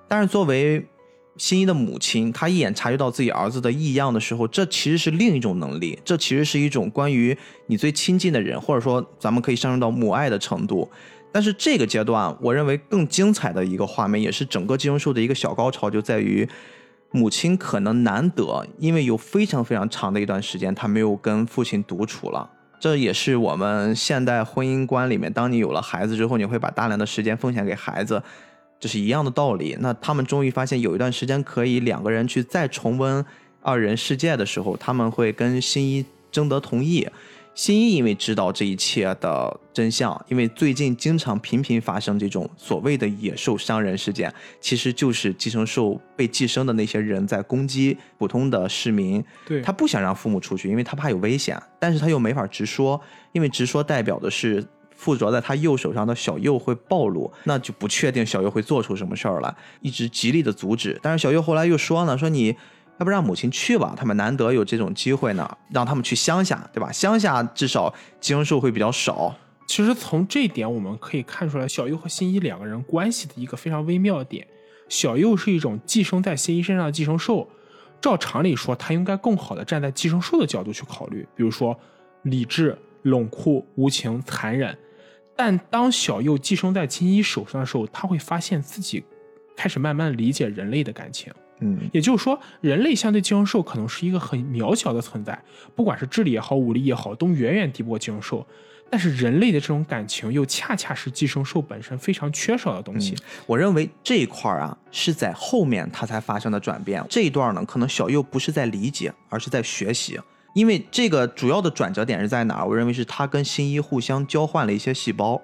但是作为新一的母亲，她一眼察觉到自己儿子的异样的时候，这其实是另一种能力，这其实是一种关于你最亲近的人，或者说咱们可以上升到母爱的程度。但是这个阶段，我认为更精彩的一个画面，也是整个寄生兽的一个小高潮，就在于母亲可能难得，因为有非常非常长的一段时间，她没有跟父亲独处了。这也是我们现代婚姻观里面，当你有了孩子之后，你会把大量的时间奉献给孩子。这是一样的道理。那他们终于发现有一段时间可以两个人去再重温二人世界的时候，他们会跟新一征得同意。新一因为知道这一切的真相，因为最近经常频频发生这种所谓的野兽伤人事件，其实就是寄生兽被寄生的那些人在攻击普通的市民。对他不想让父母出去，因为他怕有危险，但是他又没法直说，因为直说代表的是。附着在他右手上的小右会暴露，那就不确定小右会做出什么事儿来，一直极力的阻止。但是小右后来又说呢，说你要不让母亲去吧，他们难得有这种机会呢，让他们去乡下，对吧？乡下至少寄生兽会比较少。其实从这点我们可以看出来，小右和新一两个人关系的一个非常微妙的点。小右是一种寄生在新一身上的寄生兽，照常理说，他应该更好的站在寄生兽的角度去考虑，比如说理智、冷酷、无情、残忍。但当小右寄生在金一手上的时候，他会发现自己开始慢慢理解人类的感情。嗯，也就是说，人类相对寄生兽可能是一个很渺小的存在，不管是智力也好，武力也好，都远远敌不过寄生兽。但是人类的这种感情又恰恰是寄生兽本身非常缺少的东西。我认为这一块啊是在后面它才发生的转变。这一段呢，可能小右不是在理解，而是在学习。因为这个主要的转折点是在哪儿？我认为是他跟新一互相交换了一些细胞，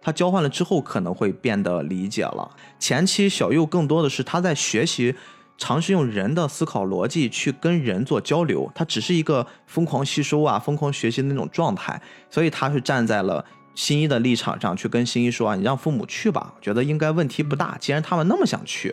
他交换了之后可能会变得理解了。前期小右更多的是他在学习，尝试用人的思考逻辑去跟人做交流，他只是一个疯狂吸收啊、疯狂学习的那种状态，所以他是站在了新一的立场上去跟新一说啊，你让父母去吧，觉得应该问题不大，既然他们那么想去。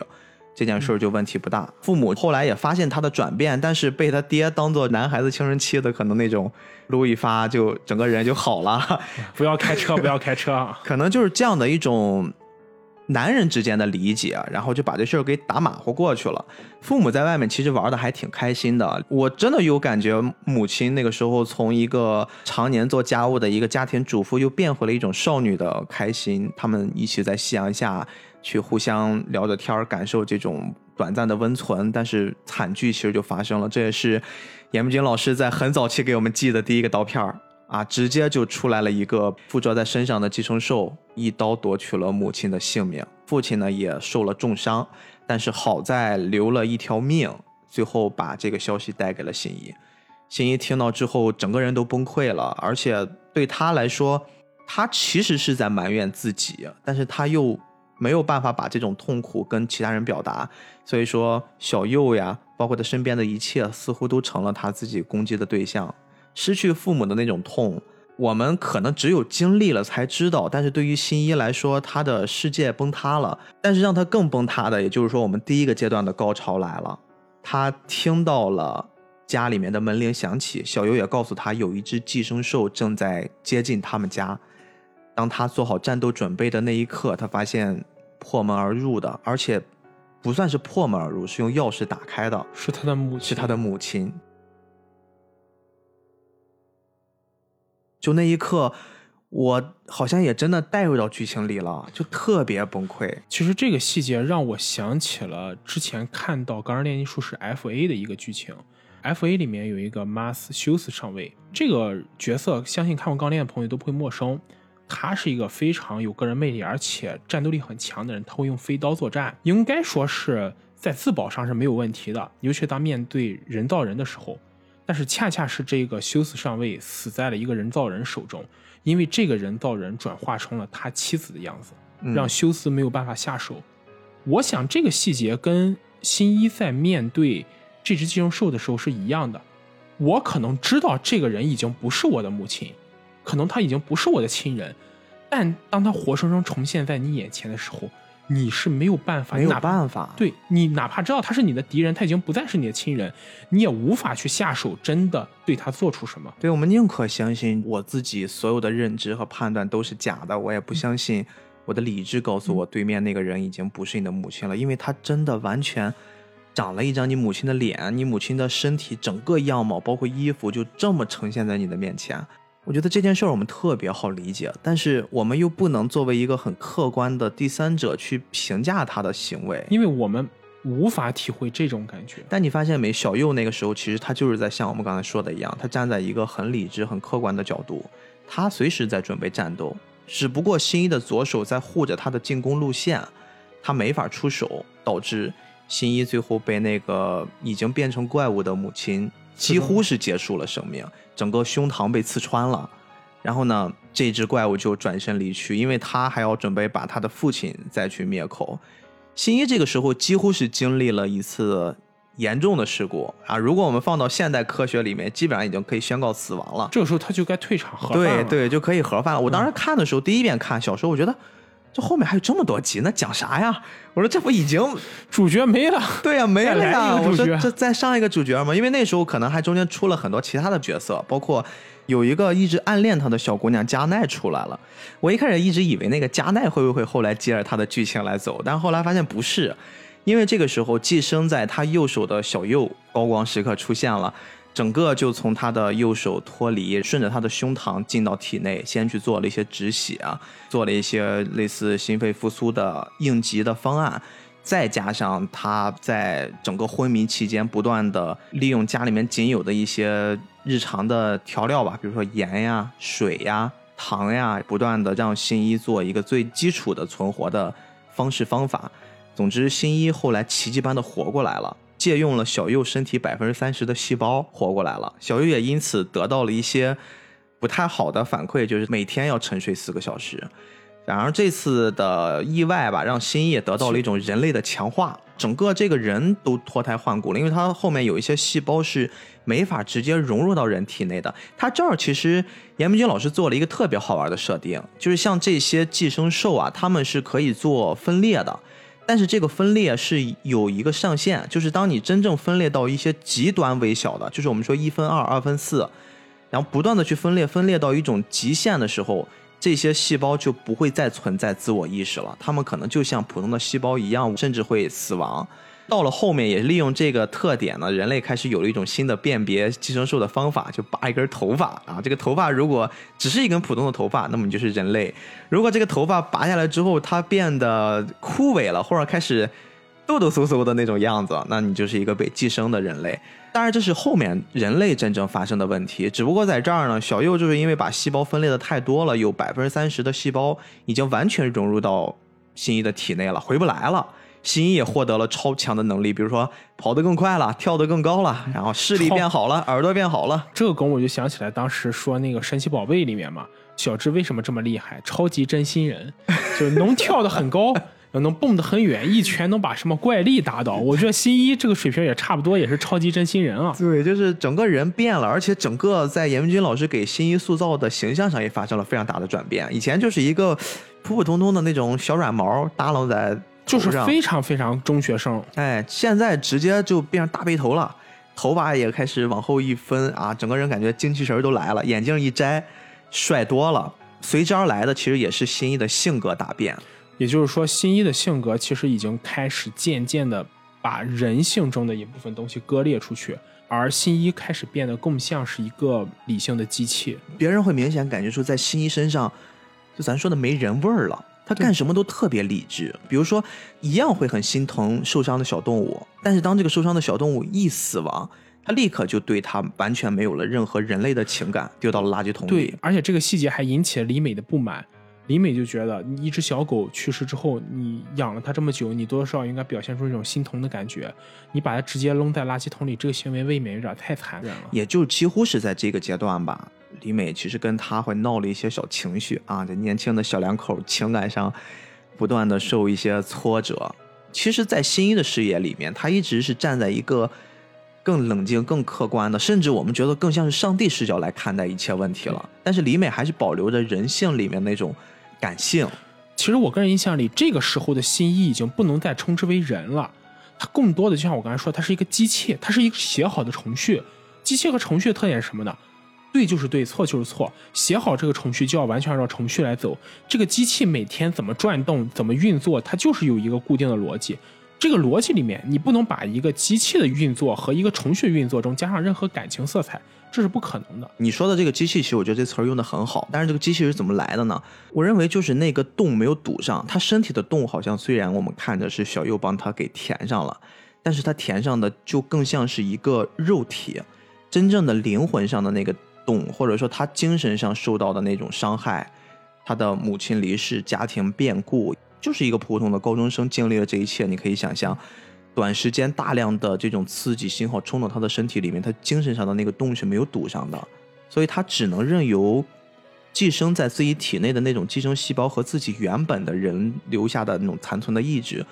这件事儿就问题不大。父母后来也发现他的转变，但是被他爹当做男孩子青春期的可能那种 撸一发就整个人就好了。不要开车，不要开车，可能就是这样的一种男人之间的理解，然后就把这事儿给打马虎过去了。父母在外面其实玩的还挺开心的，我真的有感觉，母亲那个时候从一个常年做家务的一个家庭主妇，又变回了一种少女的开心。他们一起在夕阳下。去互相聊着天儿，感受这种短暂的温存，但是惨剧其实就发生了。这也是严木君老师在很早期给我们寄的第一个刀片儿啊，直接就出来了一个附着在身上的寄生兽，一刀夺取了母亲的性命，父亲呢也受了重伤，但是好在留了一条命，最后把这个消息带给了新一。新一听到之后，整个人都崩溃了，而且对他来说，他其实是在埋怨自己，但是他又。没有办法把这种痛苦跟其他人表达，所以说小右呀，包括他身边的一切，似乎都成了他自己攻击的对象。失去父母的那种痛，我们可能只有经历了才知道。但是对于新一来说，他的世界崩塌了。但是让他更崩塌的，也就是说，我们第一个阶段的高潮来了。他听到了家里面的门铃响起，小优也告诉他，有一只寄生兽正在接近他们家。当他做好战斗准备的那一刻，他发现破门而入的，而且不算是破门而入，是用钥匙打开的，是他的母，是他的母亲。就那一刻，我好像也真的带入到剧情里了，就特别崩溃。其实这个细节让我想起了之前看到《钢之炼金术士》F.A 的一个剧情，F.A 里面有一个 Mas 修斯上尉，这个角色相信看过《钢炼》的朋友都不会陌生。他是一个非常有个人魅力，而且战斗力很强的人。他会用飞刀作战，应该说是在自保上是没有问题的，尤其当面对人造人的时候。但是恰恰是这个休斯上尉死在了一个人造人手中，因为这个人造人转化成了他妻子的样子，让休斯没有办法下手。我想这个细节跟新一在面对这只寄生兽的时候是一样的。我可能知道这个人已经不是我的母亲。可能他已经不是我的亲人，但当他活生生重现在你眼前的时候，你是没有办法，没有办法。对你，哪怕知道他是你的敌人，他已经不再是你的亲人，你也无法去下手，真的对他做出什么。对我们宁可相信我自己所有的认知和判断都是假的，我也不相信我的理智告诉我对面那个人已经不是你的母亲了，因为他真的完全长了一张你母亲的脸，你母亲的身体整个样貌，包括衣服，就这么呈现在你的面前。我觉得这件事儿我们特别好理解，但是我们又不能作为一个很客观的第三者去评价他的行为，因为我们无法体会这种感觉。但你发现没，小右那个时候其实他就是在像我们刚才说的一样，他站在一个很理智、很客观的角度，他随时在准备战斗，只不过新一的左手在护着他的进攻路线，他没法出手，导致新一最后被那个已经变成怪物的母亲。几乎是结束了生命，整个胸膛被刺穿了，然后呢，这只怪物就转身离去，因为他还要准备把他的父亲再去灭口。新一这个时候几乎是经历了一次严重的事故啊！如果我们放到现代科学里面，基本上已经可以宣告死亡了。这个时候他就该退场盒饭了，对对，就可以盒饭了。我当时看的时候，第一遍看小时候，我觉得。这后面还有这么多集，那讲啥呀？我说这不已经主角没了？对呀，没了呀！我说这再上一个主角嘛，因为那时候可能还中间出了很多其他的角色，包括有一个一直暗恋他的小姑娘加奈出来了。我一开始一直以为那个加奈会不会后来接着他的剧情来走，但后来发现不是，因为这个时候寄生在他右手的小右高光时刻出现了。整个就从他的右手脱离，顺着他的胸膛进到体内，先去做了一些止血啊，做了一些类似心肺复苏的应急的方案，再加上他在整个昏迷期间不断的利用家里面仅有的一些日常的调料吧，比如说盐呀、水呀、糖呀，不断的让新一做一个最基础的存活的方式方法。总之，新一后来奇迹般的活过来了。借用了小右身体百分之三十的细胞活过来了，小右也因此得到了一些不太好的反馈，就是每天要沉睡四个小时。然而这次的意外吧，让新一也得到了一种人类的强化，整个这个人都脱胎换骨了，因为他后面有一些细胞是没法直接融入到人体内的。他这儿其实严明军老师做了一个特别好玩的设定，就是像这些寄生兽啊，他们是可以做分裂的，但是这个分裂是有一个上限，就是当你真正分裂到一些极端微小的，就是我们说一分二、二分四，然后不断的去分裂，分裂到一种极限的时候。这些细胞就不会再存在自我意识了，它们可能就像普通的细胞一样，甚至会死亡。到了后面，也利用这个特点呢，人类开始有了一种新的辨别寄生兽的方法，就拔一根头发啊。这个头发如果只是一根普通的头发，那么你就是人类；如果这个头发拔下来之后，它变得枯萎了，或者开始抖抖嗖嗖的那种样子，那你就是一个被寄生的人类。当然，这是后面人类真正发生的问题。只不过在这儿呢，小右就是因为把细胞分裂的太多了，有百分之三十的细胞已经完全融入到新一的体内了，回不来了。新一也获得了超强的能力，比如说跑得更快了，跳得更高了，然后视力变好了，耳朵变好了。这个梗我就想起来，当时说那个神奇宝贝里面嘛，小智为什么这么厉害？超级真心人，就是能跳得很高。能蹦得很远，一拳能把什么怪力打倒。我觉得新一这个水平也差不多，也是超级真心人啊。对，就是整个人变了，而且整个在严文军老师给新一塑造的形象上也发生了非常大的转变。以前就是一个普普通通的那种小软毛耷拉在就是非常非常中学生。哎，现在直接就变成大背头了，头发也开始往后一分啊，整个人感觉精气神都来了，眼镜一摘，帅多了。随之而来的其实也是新一的性格大变。也就是说，新一的性格其实已经开始渐渐的把人性中的一部分东西割裂出去，而新一开始变得更像是一个理性的机器。别人会明显感觉出，在新一身上，就咱说的没人味儿了。他干什么都特别理智，比如说，一样会很心疼受伤的小动物，但是当这个受伤的小动物一死亡，他立刻就对他完全没有了任何人类的情感，丢到了垃圾桶里。对，而且这个细节还引起了李美的不满。李美就觉得，你一只小狗去世之后，你养了它这么久，你多少应该表现出一种心疼的感觉。你把它直接扔在垃圾桶里，这个行为未免有点太残忍了。也就几乎是在这个阶段吧，李美其实跟他会闹了一些小情绪啊，这年轻的小两口情感上不断的受一些挫折。其实，在新一的视野里面，他一直是站在一个更冷静、更客观的，甚至我们觉得更像是上帝视角来看待一切问题了。但是李美还是保留着人性里面那种。感性，其实我个人印象里，这个时候的新一已经不能再称之为人了，它更多的就像我刚才说，它是一个机器，它是一个写好的程序。机器和程序的特点是什么呢？对就是对，错就是错。写好这个程序就要完全按照程序来走。这个机器每天怎么转动、怎么运作，它就是有一个固定的逻辑。这个逻辑里面，你不能把一个机器的运作和一个程序运作中加上任何感情色彩。这是不可能的。你说的这个机器，其实我觉得这词儿用的很好。但是这个机器是怎么来的呢？我认为就是那个洞没有堵上。它身体的洞好像虽然我们看着是小右帮它给填上了，但是它填上的就更像是一个肉体，真正的灵魂上的那个洞，或者说他精神上受到的那种伤害，他的母亲离世、家庭变故，就是一个普通的高中生经历了这一切。你可以想象。短时间大量的这种刺激信号冲到他的身体里面，他精神上的那个洞是没有堵上的，所以他只能任由寄生在自己体内的那种寄生细胞和自己原本的人留下的那种残存的意志，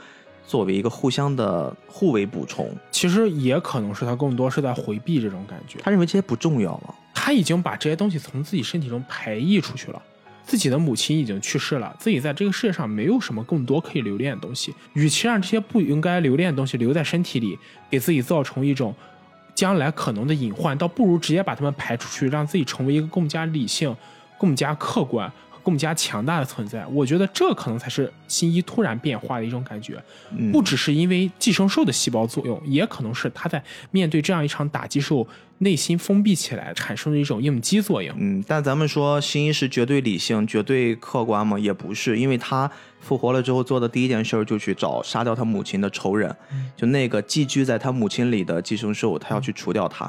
作为一个互相的互为补充。其实也可能是他更多是在回避这种感觉，他认为这些不重要了，他已经把这些东西从自己身体中排异出去了。自己的母亲已经去世了，自己在这个世界上没有什么更多可以留恋的东西。与其让这些不应该留恋的东西留在身体里，给自己造成一种将来可能的隐患，倒不如直接把它们排出去，让自己成为一个更加理性、更加客观。更加强大的存在，我觉得这可能才是新一突然变化的一种感觉，不只是因为寄生兽的细胞作用，也可能是他在面对这样一场打击时候内心封闭起来产生的一种应激作用。嗯，但咱们说新一是绝对理性、绝对客观吗？也不是，因为他复活了之后做的第一件事就去找杀掉他母亲的仇人，就那个寄居在他母亲里的寄生兽，他要去除掉它。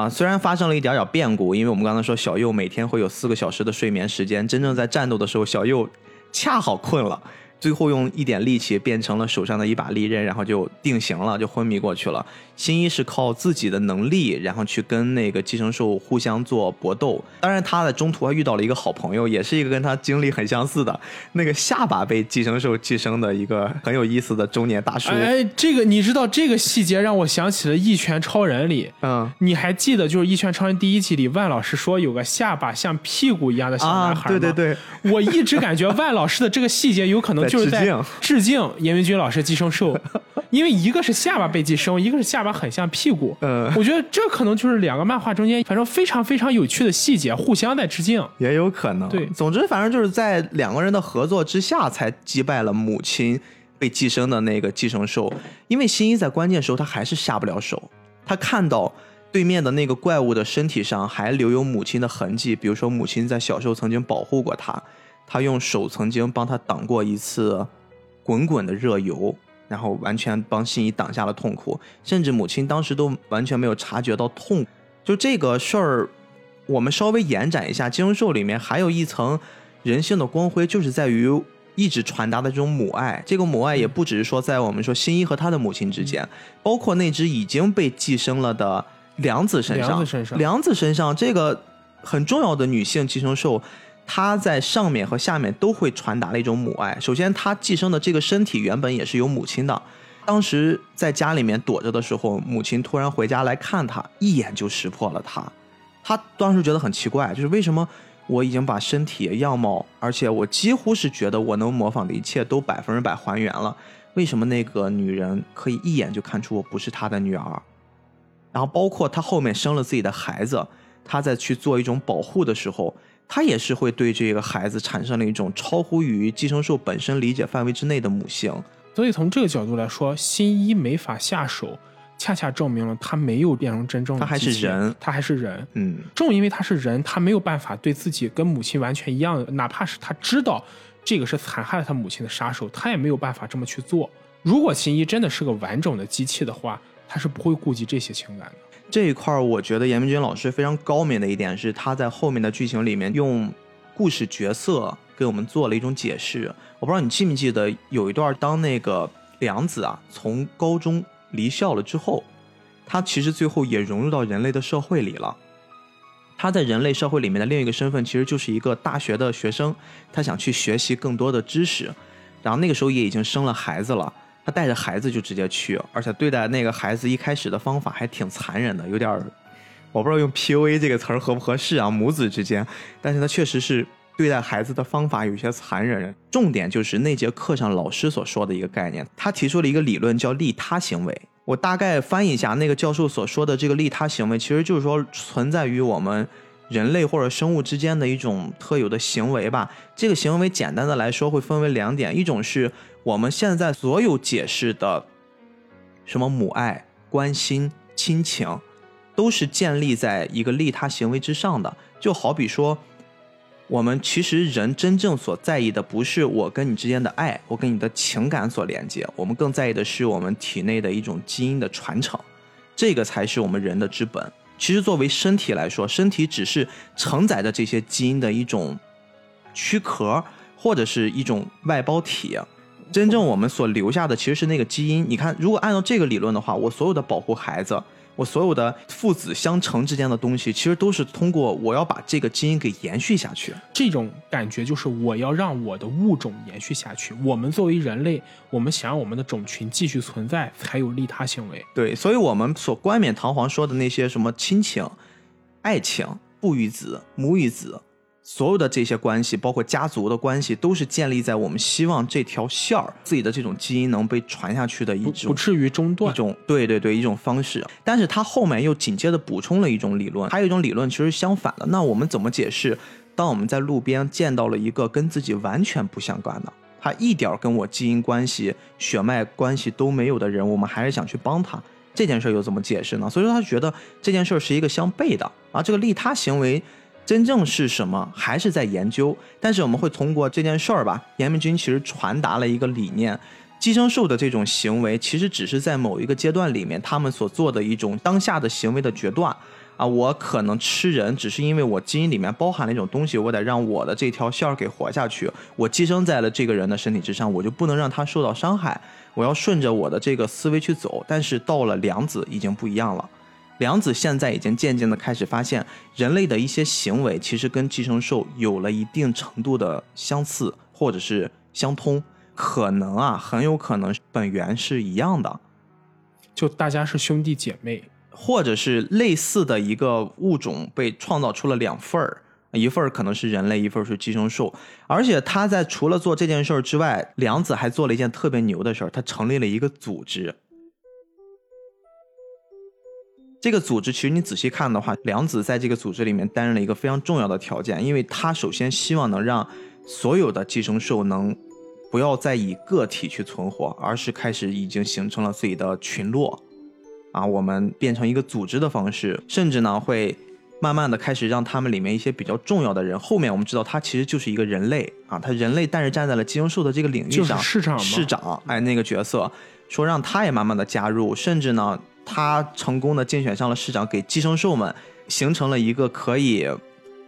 啊，虽然发生了一点点变故，因为我们刚才说小右每天会有四个小时的睡眠时间，真正在战斗的时候，小右恰好困了，最后用一点力气变成了手上的一把利刃，然后就定型了，就昏迷过去了。新一是靠自己的能力，然后去跟那个寄生兽互相做搏斗。当然，他在中途还遇到了一个好朋友，也是一个跟他经历很相似的那个下巴被寄生兽寄生的一个很有意思的中年大叔。哎，这个你知道这个细节让我想起了《一拳超人》里，嗯，你还记得就是《一拳超人》第一集里万老师说有个下巴像屁股一样的小男孩啊，对对对，我一直感觉万老师的这个细节有可能就是在致敬严明君老师寄生兽，因为一个是下巴被寄生，一个是下巴很像屁股。嗯，我觉得这可能就是两个漫画中间反正非常非常有趣的细节，互相在致敬。也有可能。对，总之反正就是在两个人的合作之下，才击败了母亲被寄生的那个寄生兽。因为新一在关键时候他还是下不了手，他看到对面的那个怪物的身体上还留有母亲的痕迹，比如说母亲在小时候曾经保护过他。他用手曾经帮他挡过一次滚滚的热油，然后完全帮信一挡下了痛苦，甚至母亲当时都完全没有察觉到痛。就这个事儿，我们稍微延展一下，《寄生兽》里面还有一层人性的光辉，就是在于一直传达的这种母爱。这个母爱也不只是说在我们说新一和他的母亲之间，包括那只已经被寄生了的梁子身上，良子身上，良子身上这个很重要的女性寄生兽。它在上面和下面都会传达了一种母爱。首先，它寄生的这个身体原本也是有母亲的。当时在家里面躲着的时候，母亲突然回家来看他，一眼就识破了他。他当时觉得很奇怪，就是为什么我已经把身体样貌，而且我几乎是觉得我能模仿的一切都百分之百还原了，为什么那个女人可以一眼就看出我不是她的女儿？然后包括她后面生了自己的孩子，她在去做一种保护的时候。他也是会对这个孩子产生了一种超乎于寄生兽本身理解范围之内的母性，所以从这个角度来说，新一没法下手，恰恰证明了他没有变成真正的他还是人，他还是人。嗯，正因为他是人，他没有办法对自己跟母亲完全一样的，哪怕是他知道这个是残害了他母亲的杀手，他也没有办法这么去做。如果新一真的是个完整的机器的话，他是不会顾及这些情感的。这一块儿，我觉得严明君老师非常高明的一点是，他在后面的剧情里面用故事角色给我们做了一种解释。我不知道你记不记得，有一段当那个良子啊从高中离校了之后，他其实最后也融入到人类的社会里了。他在人类社会里面的另一个身份，其实就是一个大学的学生，他想去学习更多的知识。然后那个时候也已经生了孩子了。带着孩子就直接去，而且对待那个孩子一开始的方法还挺残忍的，有点儿，我不知道用 PUA 这个词儿合不合适啊，母子之间，但是他确实是对待孩子的方法有些残忍。重点就是那节课上老师所说的一个概念，他提出了一个理论叫利他行为。我大概翻译一下那个教授所说的这个利他行为，其实就是说存在于我们人类或者生物之间的一种特有的行为吧。这个行为简单的来说会分为两点，一种是。我们现在所有解释的什么母爱、关心、亲情，都是建立在一个利他行为之上的。就好比说，我们其实人真正所在意的，不是我跟你之间的爱，我跟你的情感所连接，我们更在意的是我们体内的一种基因的传承，这个才是我们人的之本。其实作为身体来说，身体只是承载着这些基因的一种躯壳，或者是一种外包体。真正我们所留下的其实是那个基因。你看，如果按照这个理论的话，我所有的保护孩子，我所有的父子相承之间的东西，其实都是通过我要把这个基因给延续下去。这种感觉就是我要让我的物种延续下去。我们作为人类，我们想让我们的种群继续存在，才有利他行为。对，所以我们所冠冕堂皇说的那些什么亲情、爱情、父与子、母与子。所有的这些关系，包括家族的关系，都是建立在我们希望这条线儿自己的这种基因能被传下去的一种不至于中断一种对对对一种方式。但是他后面又紧接着补充了一种理论，还有一种理论其实相反的。那我们怎么解释？当我们在路边见到了一个跟自己完全不相关的，他一点跟我基因关系、血脉关系都没有的人，我们还是想去帮他，这件事又怎么解释呢？所以说他觉得这件事是一个相悖的啊，这个利他行为。真正是什么，还是在研究。但是我们会通过这件事儿吧，严明君其实传达了一个理念：寄生兽的这种行为，其实只是在某一个阶段里面他们所做的一种当下的行为的决断，啊，我可能吃人，只是因为我基因里面包含了一种东西，我得让我的这条线儿给活下去。我寄生在了这个人的身体之上，我就不能让他受到伤害。我要顺着我的这个思维去走。但是到了良子已经不一样了，良子现在已经渐渐的开始发现，人类的一些行为其实跟寄生兽有了一定程度的相似，或者是相通，可能啊，很有可能本源是一样的。就大家是兄弟姐妹。或者是类似的一个物种被创造出了两份儿，一份儿可能是人类，一份儿是寄生兽。而且他在除了做这件事儿之外，梁子还做了一件特别牛的事儿，他成立了一个组织。这个组织其实你仔细看的话，梁子在这个组织里面担任了一个非常重要的条件，因为他首先希望能让所有的寄生兽能不要再以个体去存活，而是开始已经形成了自己的群落。啊，我们变成一个组织的方式，甚至呢会慢慢的开始让他们里面一些比较重要的人，后面我们知道他其实就是一个人类啊，他人类但是站在了寄生兽的这个领域上，市长市长，哎，那个角色说让他也慢慢的加入，甚至呢他成功的竞选上了市长，给寄生兽们形成了一个可以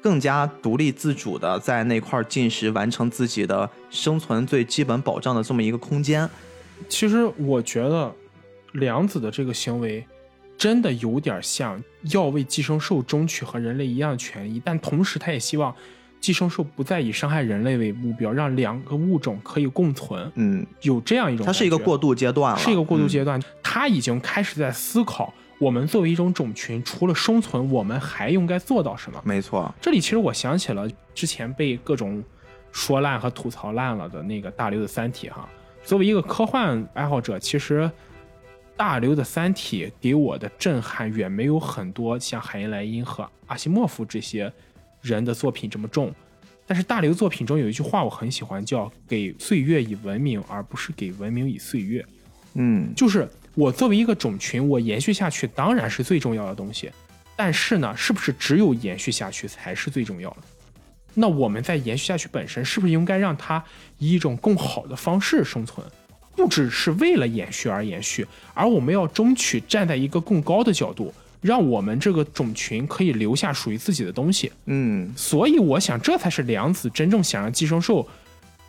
更加独立自主的在那块进食，完成自己的生存最基本保障的这么一个空间。其实我觉得。良子的这个行为，真的有点像要为寄生兽争取和人类一样的权益，但同时他也希望寄生兽不再以伤害人类为目标，让两个物种可以共存。嗯，有这样一种，它是一个过渡阶段，是一个过渡阶段。它已经开始在思考，我们作为一种种群，除了生存，我们还应该做到什么？没错，这里其实我想起了之前被各种说烂和吐槽烂了的那个大刘的《三体》哈。作为一个科幻爱好者，其实。大刘的《三体》给我的震撼远没有很多像海因莱因和阿西莫夫这些人的作品这么重，但是大刘作品中有一句话我很喜欢，叫“给岁月以文明，而不是给文明以岁月”。嗯，就是我作为一个种群，我延续下去当然是最重要的东西，但是呢，是不是只有延续下去才是最重要的？那我们在延续下去本身，是不是应该让它以一种更好的方式生存？不只是为了延续而延续，而我们要争取站在一个更高的角度，让我们这个种群可以留下属于自己的东西。嗯，所以我想，这才是良子真正想让寄生兽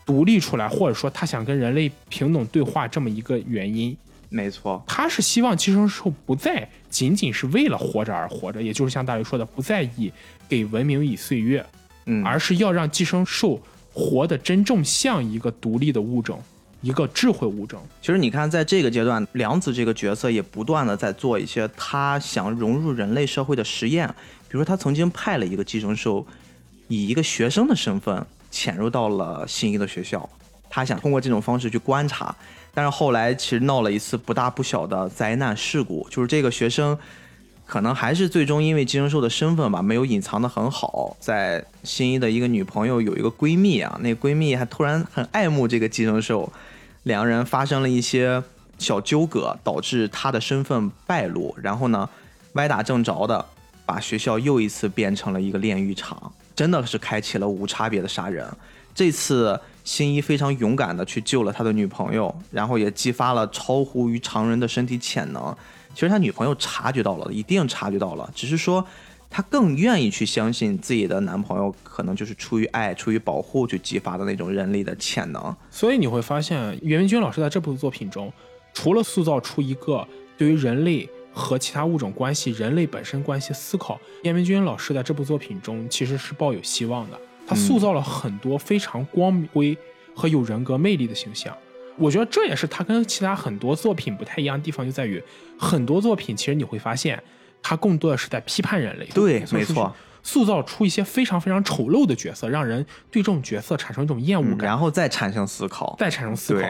独立出来，或者说他想跟人类平等对话这么一个原因。没错，他是希望寄生兽不再仅仅是为了活着而活着，也就是像大鱼说的，不再以给文明以岁月，嗯，而是要让寄生兽活得真正像一个独立的物种。一个智慧物种。其实你看，在这个阶段，良子这个角色也不断的在做一些他想融入人类社会的实验。比如说，他曾经派了一个寄生兽，以一个学生的身份潜入到了新一的学校，他想通过这种方式去观察。但是后来其实闹了一次不大不小的灾难事故，就是这个学生可能还是最终因为寄生兽的身份吧，没有隐藏的很好，在新一的一个女朋友有一个闺蜜啊，那闺蜜还突然很爱慕这个寄生兽。两个人发生了一些小纠葛，导致他的身份败露，然后呢，歪打正着的把学校又一次变成了一个炼狱场，真的是开启了无差别的杀人。这次新一非常勇敢的去救了他的女朋友，然后也激发了超乎于常人的身体潜能。其实他女朋友察觉到了，一定察觉到了，只是说。她更愿意去相信自己的男朋友，可能就是出于爱、出于保护去激发的那种人力的潜能。所以你会发现，袁明君老师在这部作品中，除了塑造出一个对于人类和其他物种关系、人类本身关系思考，袁明君老师在这部作品中其实是抱有希望的。他塑造了很多非常光辉和有人格魅力的形象。我觉得这也是他跟其他很多作品不太一样的地方，就在于很多作品其实你会发现。他更多的是在批判人类，对，没错，塑造出一些非常非常丑陋的角色，让人对这种角色产生一种厌恶感，然后再产生思考，再产生思考。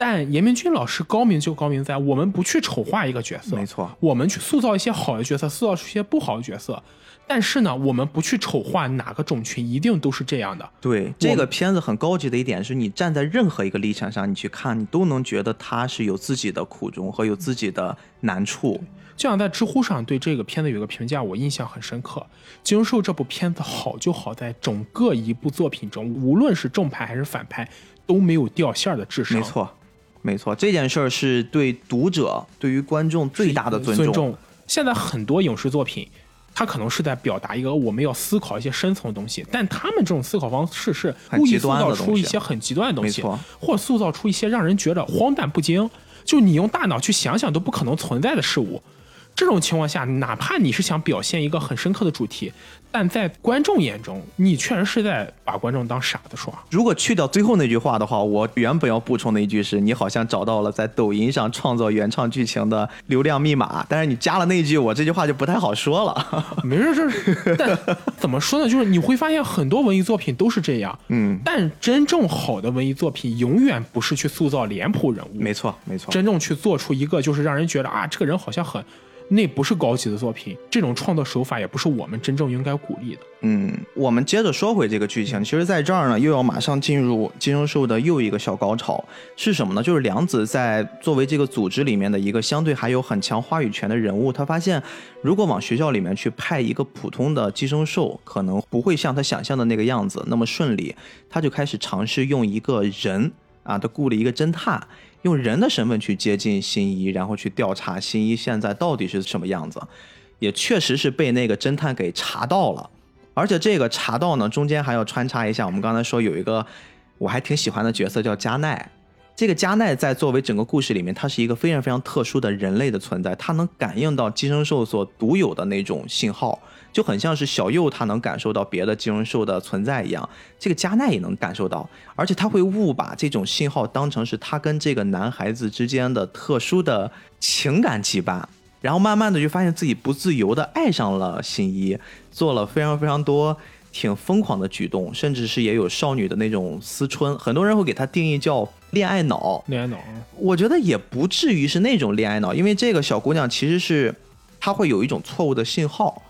但严明君老师高明就高明在，我们不去丑化一个角色，没错，我们去塑造一些好的角色，塑造出一些不好的角色。但是呢，我们不去丑化哪个种群，一定都是这样的。对，这个片子很高级的一点是，你站在任何一个立场上，你去看，你都能觉得他是有自己的苦衷和有自己的难处。就像在知乎上对这个片子有个评价，我印象很深刻。《金庸兽》这部片子好就好在整个一部作品中，无论是正派还是反派，都没有掉线的智商。没错，没错，这件事儿是对读者、对于观众最大的尊重。现在很多影视作品他可能是在表达一个我们要思考一些深层的东西，但他们这种思考方式是故意塑造出一些很极端的东西，或塑造出一些让人觉得荒诞不经，就你用大脑去想想都不可能存在的事物。这种情况下，哪怕你是想表现一个很深刻的主题，但在观众眼中，你确实是在把观众当傻子耍。如果去掉最后那句话的话，我原本要补充的一句是：你好像找到了在抖音上创造原创剧情的流量密码。但是你加了那句，我这句话就不太好说了。没事，这但怎么说呢？就是你会发现很多文艺作品都是这样。嗯，但真正好的文艺作品永远不是去塑造脸谱人物。没错，没错。真正去做出一个就是让人觉得啊，这个人好像很。那不是高级的作品，这种创作手法也不是我们真正应该鼓励的。嗯，我们接着说回这个剧情，其实在这儿呢，又要马上进入寄生兽的又一个小高潮，是什么呢？就是良子在作为这个组织里面的一个相对还有很强话语权的人物，他发现如果往学校里面去派一个普通的寄生兽，可能不会像他想象的那个样子那么顺利，他就开始尝试用一个人啊，他雇了一个侦探。用人的身份去接近新一，然后去调查新一现在到底是什么样子，也确实是被那个侦探给查到了。而且这个查到呢，中间还要穿插一下，我们刚才说有一个我还挺喜欢的角色叫加奈。这个加奈在作为整个故事里面，它是一个非常非常特殊的人类的存在，它能感应到寄生兽所独有的那种信号。就很像是小右他能感受到别的寄生兽的存在一样，这个加奈也能感受到，而且他会误把这种信号当成是他跟这个男孩子之间的特殊的情感羁绊，然后慢慢的就发现自己不自由的爱上了新一，做了非常非常多挺疯狂的举动，甚至是也有少女的那种思春，很多人会给他定义叫恋爱脑，恋爱脑，我觉得也不至于是那种恋爱脑，因为这个小姑娘其实是她会有一种错误的信号。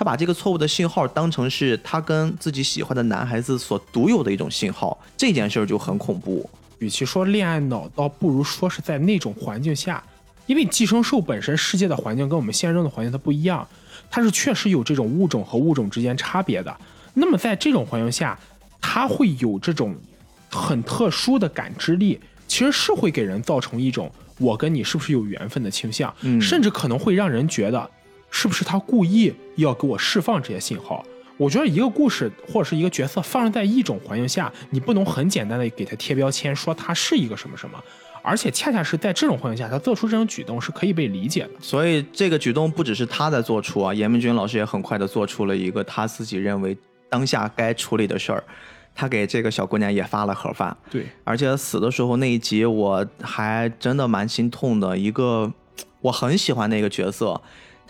他把这个错误的信号当成是他跟自己喜欢的男孩子所独有的一种信号，这件事儿就很恐怖。与其说恋爱脑，倒不如说是在那种环境下，因为寄生兽本身世界的环境跟我们现任的环境它不一样，它是确实有这种物种和物种之间差别的。那么在这种环境下，它会有这种很特殊的感知力，其实是会给人造成一种我跟你是不是有缘分的倾向，甚至可能会让人觉得。是不是他故意要给我释放这些信号？我觉得一个故事或者是一个角色放置在一种环境下，你不能很简单的给他贴标签，说他是一个什么什么，而且恰恰是在这种环境下，他做出这种举动是可以被理解的。所以这个举动不只是他在做出啊，严明君老师也很快的做出了一个他自己认为当下该处理的事儿，他给这个小姑娘也发了盒饭。对，而且死的时候那一集我还真的蛮心痛的，一个我很喜欢的一个角色。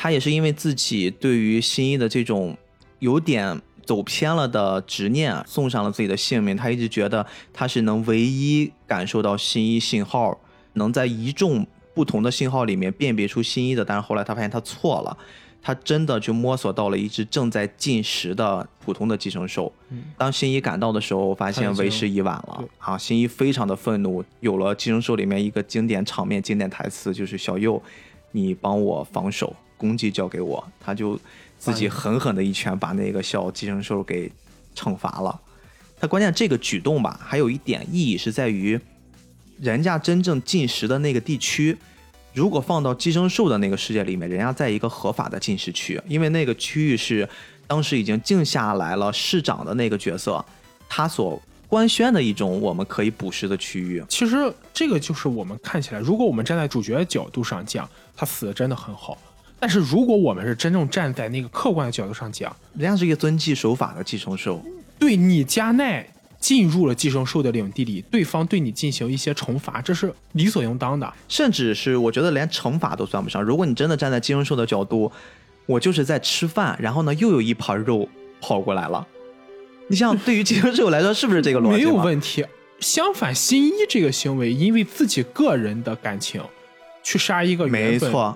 他也是因为自己对于新一的这种有点走偏了的执念，送上了自己的性命。他一直觉得他是能唯一感受到新一信号，能在一众不同的信号里面辨别出新一的。但是后来他发现他错了，他真的就摸索到了一只正在进食的普通的寄生兽。当新一赶到的时候，发现为时已晚了。啊，新一非常的愤怒。有了寄生兽里面一个经典场面、经典台词，就是小右，你帮我防守。功绩交给我，他就自己狠狠的一拳把那个小寄生兽给惩罚了。他关键这个举动吧，还有一点意义是在于，人家真正进食的那个地区，如果放到寄生兽的那个世界里面，人家在一个合法的进食区，因为那个区域是当时已经静下来了市长的那个角色，他所官宣的一种我们可以捕食的区域。其实这个就是我们看起来，如果我们站在主角的角度上讲，他死的真的很好。但是如果我们是真正站在那个客观的角度上讲，人家是一个遵纪守法的寄生兽，对你加奈进入了寄生兽的领地里，对方对你进行一些惩罚，这是理所应当的，甚至是我觉得连惩罚都算不上。如果你真的站在寄生兽的角度，我就是在吃饭，然后呢又有一盘肉跑过来了，你像对于寄生兽来说是不是这个逻辑？没有问题。相反，新一这个行为因为自己个人的感情去杀一个没错。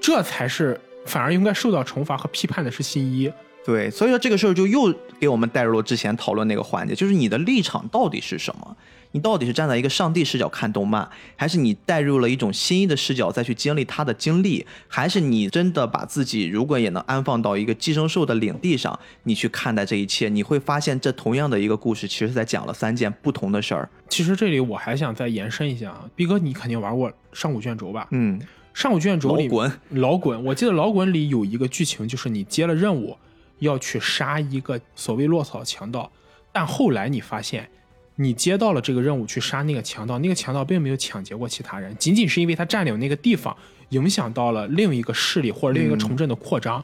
这才是反而应该受到惩罚和批判的是新一，对，所以说这个事儿就又给我们带入了之前讨论那个环节，就是你的立场到底是什么？你到底是站在一个上帝视角看动漫，还是你带入了一种新一的视角再去经历他的经历，还是你真的把自己如果也能安放到一个寄生兽的领地上，你去看待这一切，你会发现这同样的一个故事，其实在讲了三件不同的事儿。其实这里我还想再延伸一下啊，毕哥，你肯定玩过上古卷轴吧？嗯。上古卷轴里老滚，老滚，我记得老滚里有一个剧情，就是你接了任务要去杀一个所谓落草强盗，但后来你发现，你接到了这个任务去杀那个强盗，那个强盗并没有抢劫过其他人，仅仅是因为他占领那个地方，影响到了另一个势力或者另一个城镇的扩张。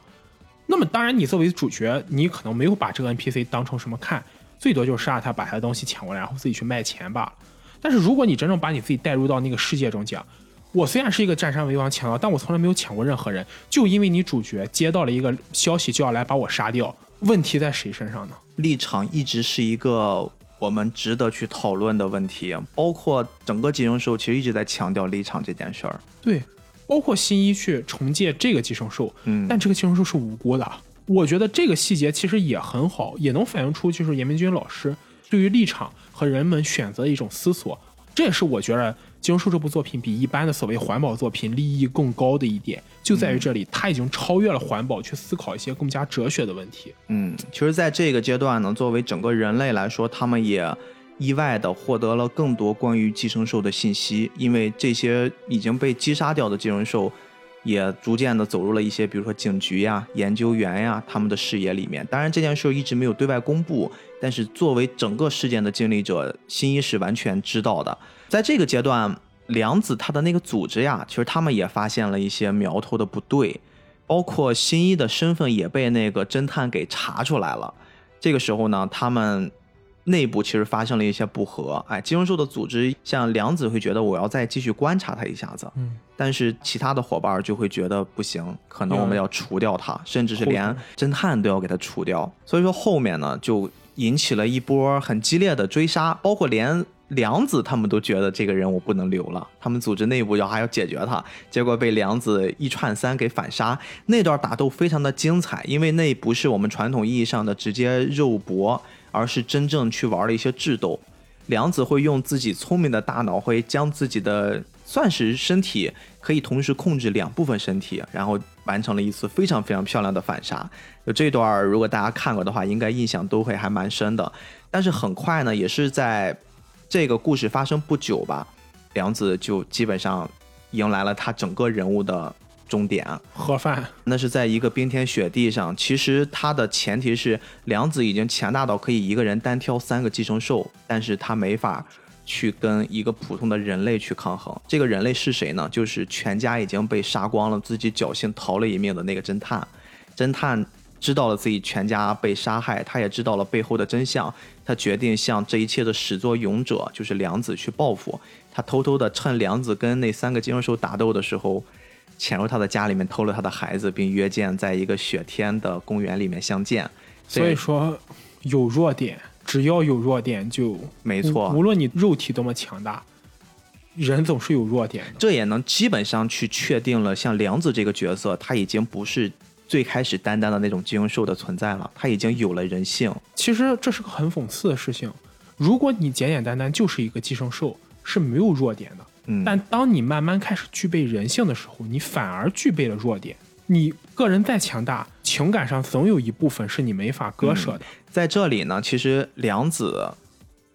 那么当然，你作为主角，你可能没有把这个 NPC 当成什么看，最多就是杀他，把他的东西抢过来，然后自己去卖钱罢了。但是如果你真正把你自己带入到那个世界中讲，我虽然是一个占山为王强盗，但我从来没有抢过任何人。就因为你主角接到了一个消息，就要来把我杀掉，问题在谁身上呢？立场一直是一个我们值得去讨论的问题，包括整个寄生兽其实一直在强调立场这件事儿。对，包括新一去重建这个寄生兽，嗯，但这个寄生兽是无辜的。我觉得这个细节其实也很好，也能反映出就是严明军老师对于立场和人们选择的一种思索。这也是我觉得《寄生兽》这部作品比一般的所谓环保作品利益更高的一点，就在于这里，它已经超越了环保，去思考一些更加哲学的问题。嗯，其实，在这个阶段呢，作为整个人类来说，他们也意外的获得了更多关于寄生兽的信息，因为这些已经被击杀掉的寄生兽，也逐渐的走入了一些，比如说警局呀、研究员呀他们的视野里面。当然，这件事一直没有对外公布，但是作为整个事件的经历者，新一是完全知道的。在这个阶段，良子他的那个组织呀，其实他们也发现了一些苗头的不对。包括新一的身份也被那个侦探给查出来了。这个时候呢，他们内部其实发生了一些不和。哎，金融兽的组织像良子会觉得我要再继续观察他一下子，嗯，但是其他的伙伴就会觉得不行，可能我们要除掉他，甚至是连侦探都要给他除掉。所以说后面呢，就引起了一波很激烈的追杀，包括连。梁子他们都觉得这个人我不能留了，他们组织内部要还要解决他，结果被梁子一串三给反杀。那段打斗非常的精彩，因为那不是我们传统意义上的直接肉搏，而是真正去玩了一些智斗。梁子会用自己聪明的大脑，会将自己的算是身体可以同时控制两部分身体，然后完成了一次非常非常漂亮的反杀。就这段，如果大家看过的话，应该印象都会还蛮深的。但是很快呢，也是在。这个故事发生不久吧，梁子就基本上迎来了他整个人物的终点。盒饭，那是在一个冰天雪地上。其实他的前提是梁子已经强大到可以一个人单挑三个寄生兽，但是他没法去跟一个普通的人类去抗衡。这个人类是谁呢？就是全家已经被杀光了，自己侥幸逃了一命的那个侦探。侦探。知道了自己全家被杀害，他也知道了背后的真相，他决定向这一切的始作俑者，就是良子去报复。他偷偷的趁良子跟那三个金融手打斗的时候，潜入他的家里面偷了他的孩子，并约见在一个雪天的公园里面相见。所以说，有弱点，只要有弱点就没错。无论你肉体多么强大，人总是有弱点的。这也能基本上去确定了，像梁子这个角色，他已经不是。最开始担当的那种寄生兽的存在了，它已经有了人性。其实这是个很讽刺的事情。如果你简简单单就是一个寄生兽，是没有弱点的。嗯。但当你慢慢开始具备人性的时候，你反而具备了弱点。你个人再强大，情感上总有一部分是你没法割舍的。在这里呢，其实梁子。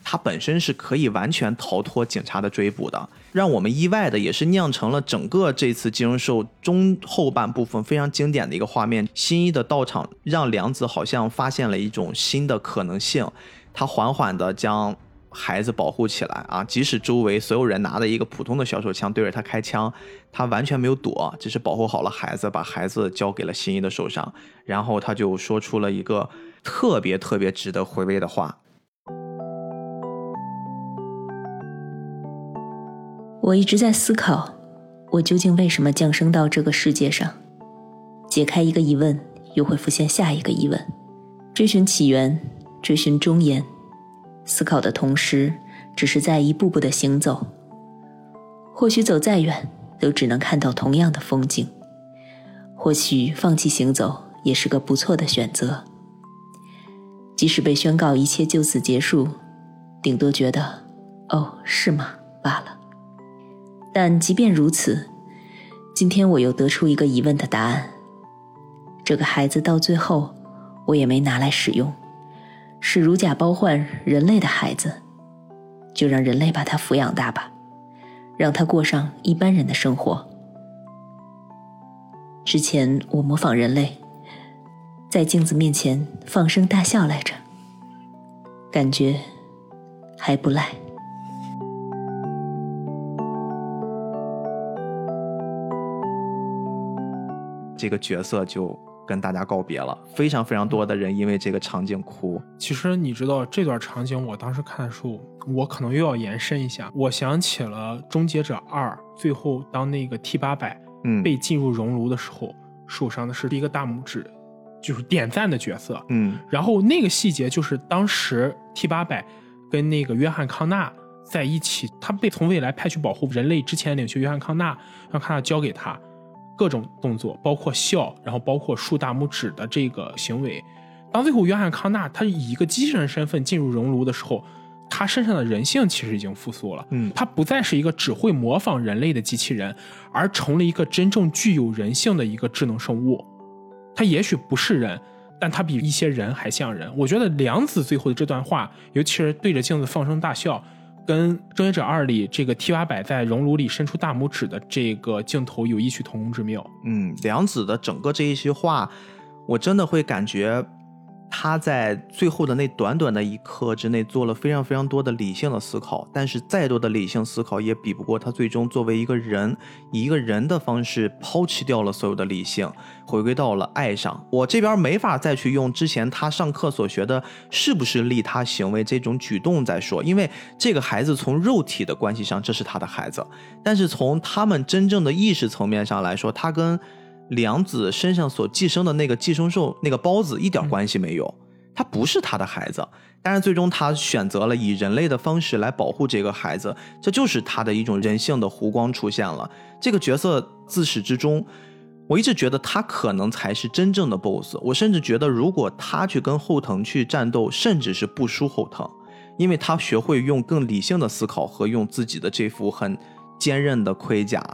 他本身是可以完全逃脱警察的追捕的，让我们意外的也是酿成了整个这次金融兽中后半部分非常经典的一个画面。新一的到场让良子好像发现了一种新的可能性，他缓缓的将孩子保护起来啊，即使周围所有人拿着一个普通的小手枪对着他开枪，他完全没有躲，只是保护好了孩子，把孩子交给了新一的手上，然后他就说出了一个特别特别值得回味的话。我一直在思考，我究竟为什么降生到这个世界上？解开一个疑问，又会浮现下一个疑问，追寻起源，追寻终焉。思考的同时，只是在一步步的行走。或许走再远，都只能看到同样的风景。或许放弃行走，也是个不错的选择。即使被宣告一切就此结束，顶多觉得，哦，是吗？罢了。但即便如此，今天我又得出一个疑问的答案：这个孩子到最后，我也没拿来使用，是如假包换人类的孩子，就让人类把他抚养大吧，让他过上一般人的生活，之前我模仿人类，在镜子面前放声大笑来着，感觉还不赖。这个角色就跟大家告别了，非常非常多的人因为这个场景哭。其实你知道这段场景，我当时看的时候，我可能又要延伸一下，我想起了《终结者二》，最后当那个 T 八百嗯被进入熔炉的时候，受伤的是一个大拇指，就是点赞的角色。嗯然后那个细节就是当时 T 八百跟那个约翰康纳在一起，他被从未来派去保护人类之前领袖约翰康纳，让康纳交给他各种动作，包括笑，然后包括竖大拇指的这个行为。当最后约翰康纳他以一个机器人身份进入熔炉的时候，他身上的人性其实已经复苏了。嗯他不再是一个只会模仿人类的机器人，而成了一个真正具有人性的一个智能生物。他也许不是人，但他比一些人还像人。我觉得梁子最后的这段话，尤其是对着镜子放声大笑，跟《终结者二》里这个 T 八百在熔炉里伸出大拇指的这个镜头有异曲同工之妙。嗯，梁子的整个这一席话，我真的会感觉他在最后的那短短的一刻之内做了非常非常多的理性的思考，但是再多的理性思考也比不过他最终作为一个人，以一个人的方式抛弃掉了所有的理性，回归到了爱上。我这边没法再去用之前他上课所学的是不是利他行为这种举动再说，因为这个孩子从肉体的关系上这是他的孩子，但是从他们真正的意识层面上来说，他跟良子身上所寄生的那个寄生兽那个孢子一点关系没有，他不是他的孩子。但是最终他选择了以人类的方式来保护这个孩子，这就是他的一种人性的弧光出现了。这个角色自始至终，我一直觉得他可能才是真正的 BOSS。我甚至觉得，如果他去跟后藤去战斗，甚至是不输后藤，因为他学会用更理性的思考和用自己的这副很坚韧的盔甲，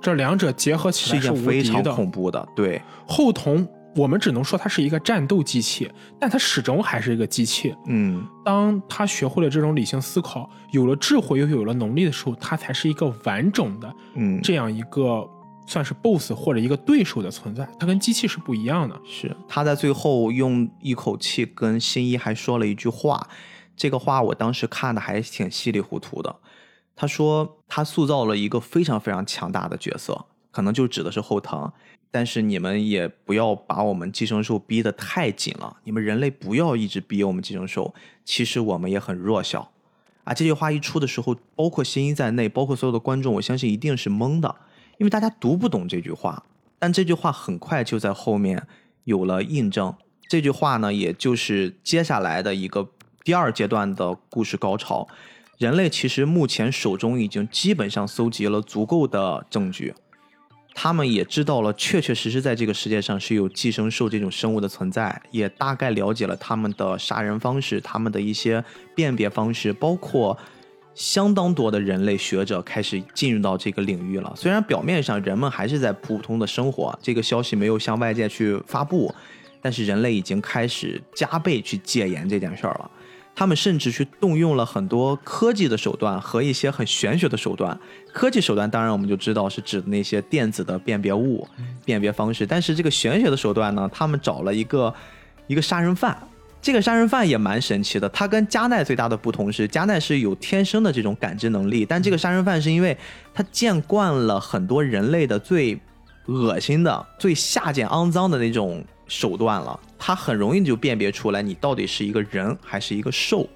这两者结合起来是非常的。恐怖的。对，后藤，我们只能说它是一个战斗机器，但它始终还是一个机器。嗯。当他学会了这种理性思考，有了智慧又有了能力的时候，他才是一个完整的嗯，这样一个算是 BOSS 或者一个对手的存在。他跟机器是不一样的。是他在最后用一口气跟新一还说了一句话，这个话我当时看的还挺稀里糊涂的。他说他塑造了一个非常非常强大的角色，可能就指的是后藤。但是你们也不要把我们寄生兽逼得太紧了，你们人类不要一直逼我们寄生兽。其实我们也很弱小啊！这句话一出的时候，包括新一在内，包括所有的观众，我相信一定是懵的，因为大家读不懂这句话。但这句话很快就在后面有了印证。这句话呢，也就是接下来的一个第二阶段的故事高潮。人类其实目前手中已经基本上搜集了足够的证据，他们也知道了确确实实在这个世界上是有寄生兽这种生物的存在，也大概了解了他们的杀人方式、他们的一些辨别方式，包括相当多的人类学者开始进入到这个领域了。虽然表面上人们还是在普通的生活，这个消息没有向外界去发布，但是人类已经开始加倍去戒严这件事儿了。他们甚至去动用了很多科技的手段和一些很玄学的手段。科技手段当然我们就知道是指的那些电子的辨别物、辨别方式，但是这个玄学的手段呢，他们找了一个一个杀人犯。这个杀人犯也蛮神奇的，他跟加奈最大的不同是，加奈是有天生的这种感知能力，但这个杀人犯是因为他见惯了很多人类的最恶心的、最下贱、肮脏的那种手段了，他很容易就辨别出来你到底是一个人还是一个兽。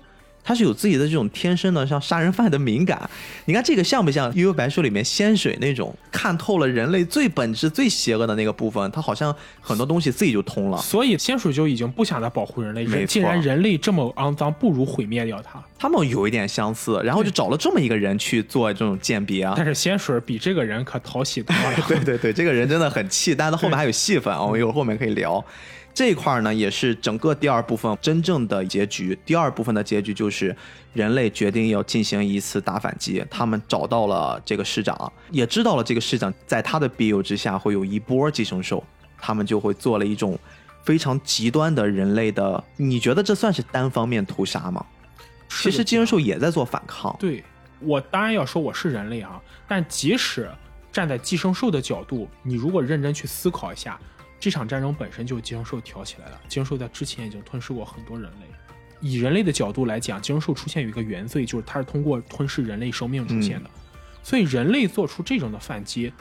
他是有自己的这种天生的像杀人犯的敏感，你看这个像不像《幽游白书》里面仙水那种看透了人类最本质、最邪恶的那个部分？他好像很多东西自己就通了。所以仙水就已经不想再保护人类。没错既然人类这么肮脏，不如毁灭掉它。他们有一点相似，然后就找了这么一个人去做这种鉴别啊。但是仙水比这个人可讨喜多了。对对对，这个人真的很气，但是后面还有戏份啊，我们一会儿后面可以聊。这一块呢，也是整个第二部分真正的结局。第二部分的结局就是人类决定要进行一次大反击，他们找到了这个市长，也知道了这个市长在他的庇佑之下会有一波寄生兽，他们就会做了一种非常极端的人类的。你觉得这算是单方面屠杀吗？其实寄生兽也在做反抗。对我当然要说我是人类啊，但即使站在寄生兽的角度，你如果认真去思考一下，这场战争本身就是寄生兽挑起来了。寄生兽在之前已经吞噬过很多人类。以人类的角度来讲，寄生兽出现有一个原罪，就是它是通过吞噬人类生命出现的。所以人类做出这种的反击，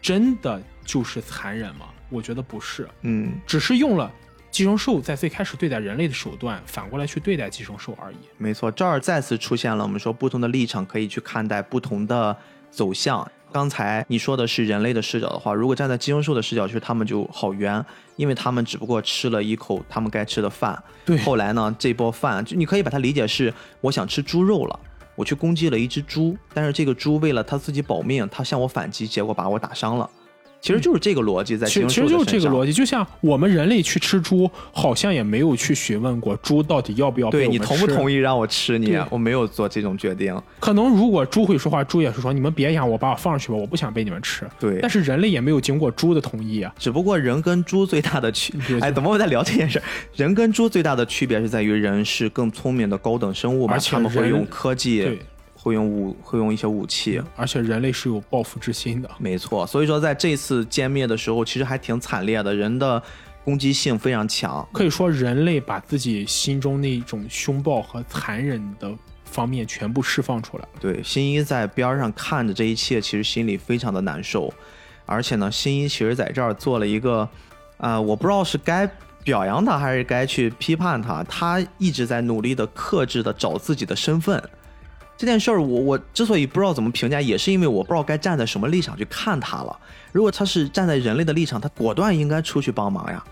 真的就是残忍吗？我觉得不是，嗯，只是用了寄生兽在最开始对待人类的手段，反过来去对待寄生兽而已。没错，这儿再次出现了我们说不同的立场，可以去看待不同的走向。刚才你说的是人类的视角的话，如果站在寄生兽的视角，其实他们就好冤，因为他们只不过吃了一口他们该吃的饭。对，后来呢，这波饭就你可以把它理解是我想吃猪肉了，我去攻击了一只猪，但是这个猪为了它自己保命，它向我反击，结果把我打伤了。其实就是这个逻辑在，其实其实就是这个逻辑，就像我们人类去吃猪，好像也没有去询问过猪到底要不要对你同不同意让我吃你，我没有做这种决定。可能如果猪会说话，猪也是说你们别养我，把我放上去吧，我不想被你们吃。对但是人类也没有经过猪的同意啊。只不过人跟猪最大的区对，哎，怎么我在聊这件事？人跟猪最大的区别是在于人是更聪明的高等生物嘛，而且他们会用科技对，，会用武，会用一些武器。而且人类是有报复之心的。没错，所以说在这次歼灭的时候，其实还挺惨烈的，人的攻击性非常强。可以说，人类把自己心中那种凶暴和残忍的方面全部释放出来了。对，新一在边上看着这一切，其实心里非常的难受。而且呢，新一其实在这儿做了一个，啊、我不知道是该表扬他还是该去批判他。他一直在努力的克制的找自己的身份。这件事儿，我我之所以不知道怎么评价，也是因为我不知道该站在什么立场去看他了。如果他是站在人类的立场，他果断应该出去帮忙呀，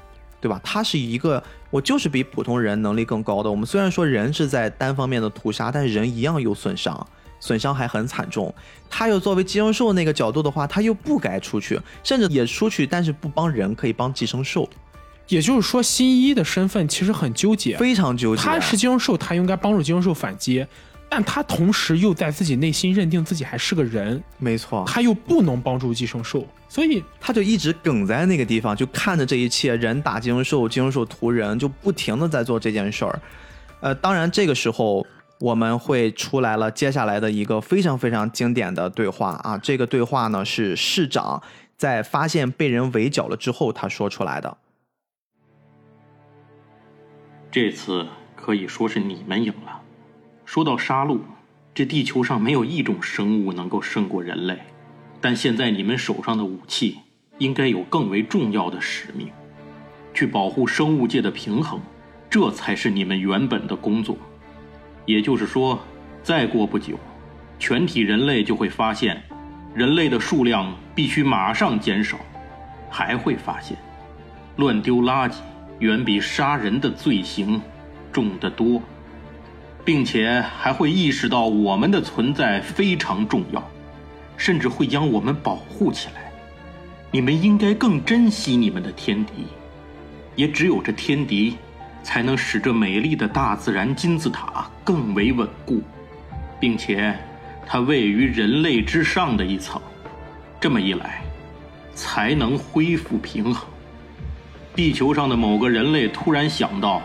对吧？他是一个，我就是比普通人能力更高的。我们虽然说人是在单方面的屠杀，但是人一样有损伤，损伤还很惨重。他又作为寄生兽那个角度的话，他又不该出去，甚至也出去，但是不帮人，可以帮寄生兽，也就是说，新一的身份其实很纠结。非常纠结。他是寄生兽，他应该帮助寄生兽反击，但他同时又在自己内心认定自己还是个人，没错，他又不能帮助寄生兽，所以他就一直梗在那个地方，就看着这一切，人打寄生兽，寄生兽屠人，就不停的在做这件事儿。呃，当然这个时候我们会出来了接下来的一个非常非常经典的对话啊，这个对话呢是市长在发现被人围剿了之后他说出来的。这次可以说是你们赢了。说到杀戮，这地球上没有一种生物能够胜过人类，但现在你们手上的武器应该有更为重要的使命，去保护生物界的平衡，这才是你们原本的工作。也就是说，再过不久，全体人类就会发现，人类的数量必须马上减少，还会发现，乱丢垃圾远比杀人的罪行重得多，并且还会意识到我们的存在非常重要，甚至会将我们保护起来。你们应该更珍惜你们的天敌，也只有这天敌，才能使这美丽的大自然金字塔更为稳固，并且它位于人类之上的一层，这么一来，才能恢复平衡。地球上的某个人类突然想到，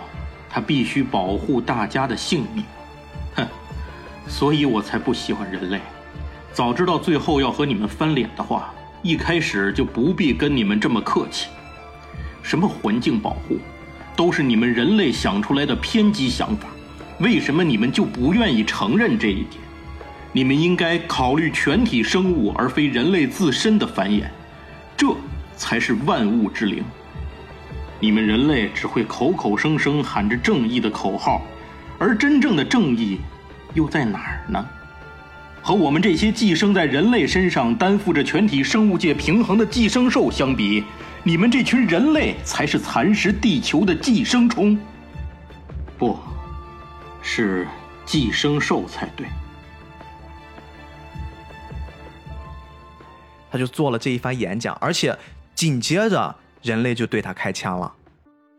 他必须保护大家的性命，哼，所以我才不喜欢人类。早知道最后要和你们翻脸的话，一开始就不必跟你们这么客气。什么环境保护，都是你们人类想出来的偏激想法。为什么你们就不愿意承认这一点？你们应该考虑全体生物，而非人类自身的繁衍，这才是万物之灵。你们人类只会口口声声喊着正义的口号，而真正的正义又在哪儿呢？和我们这些寄生在人类身上、担负着全体生物界平衡的寄生兽相比，你们这群人类才是蚕食地球的寄生虫。不，是寄生兽才对。他就做了这一番演讲，而且紧接着人类就对他开枪了。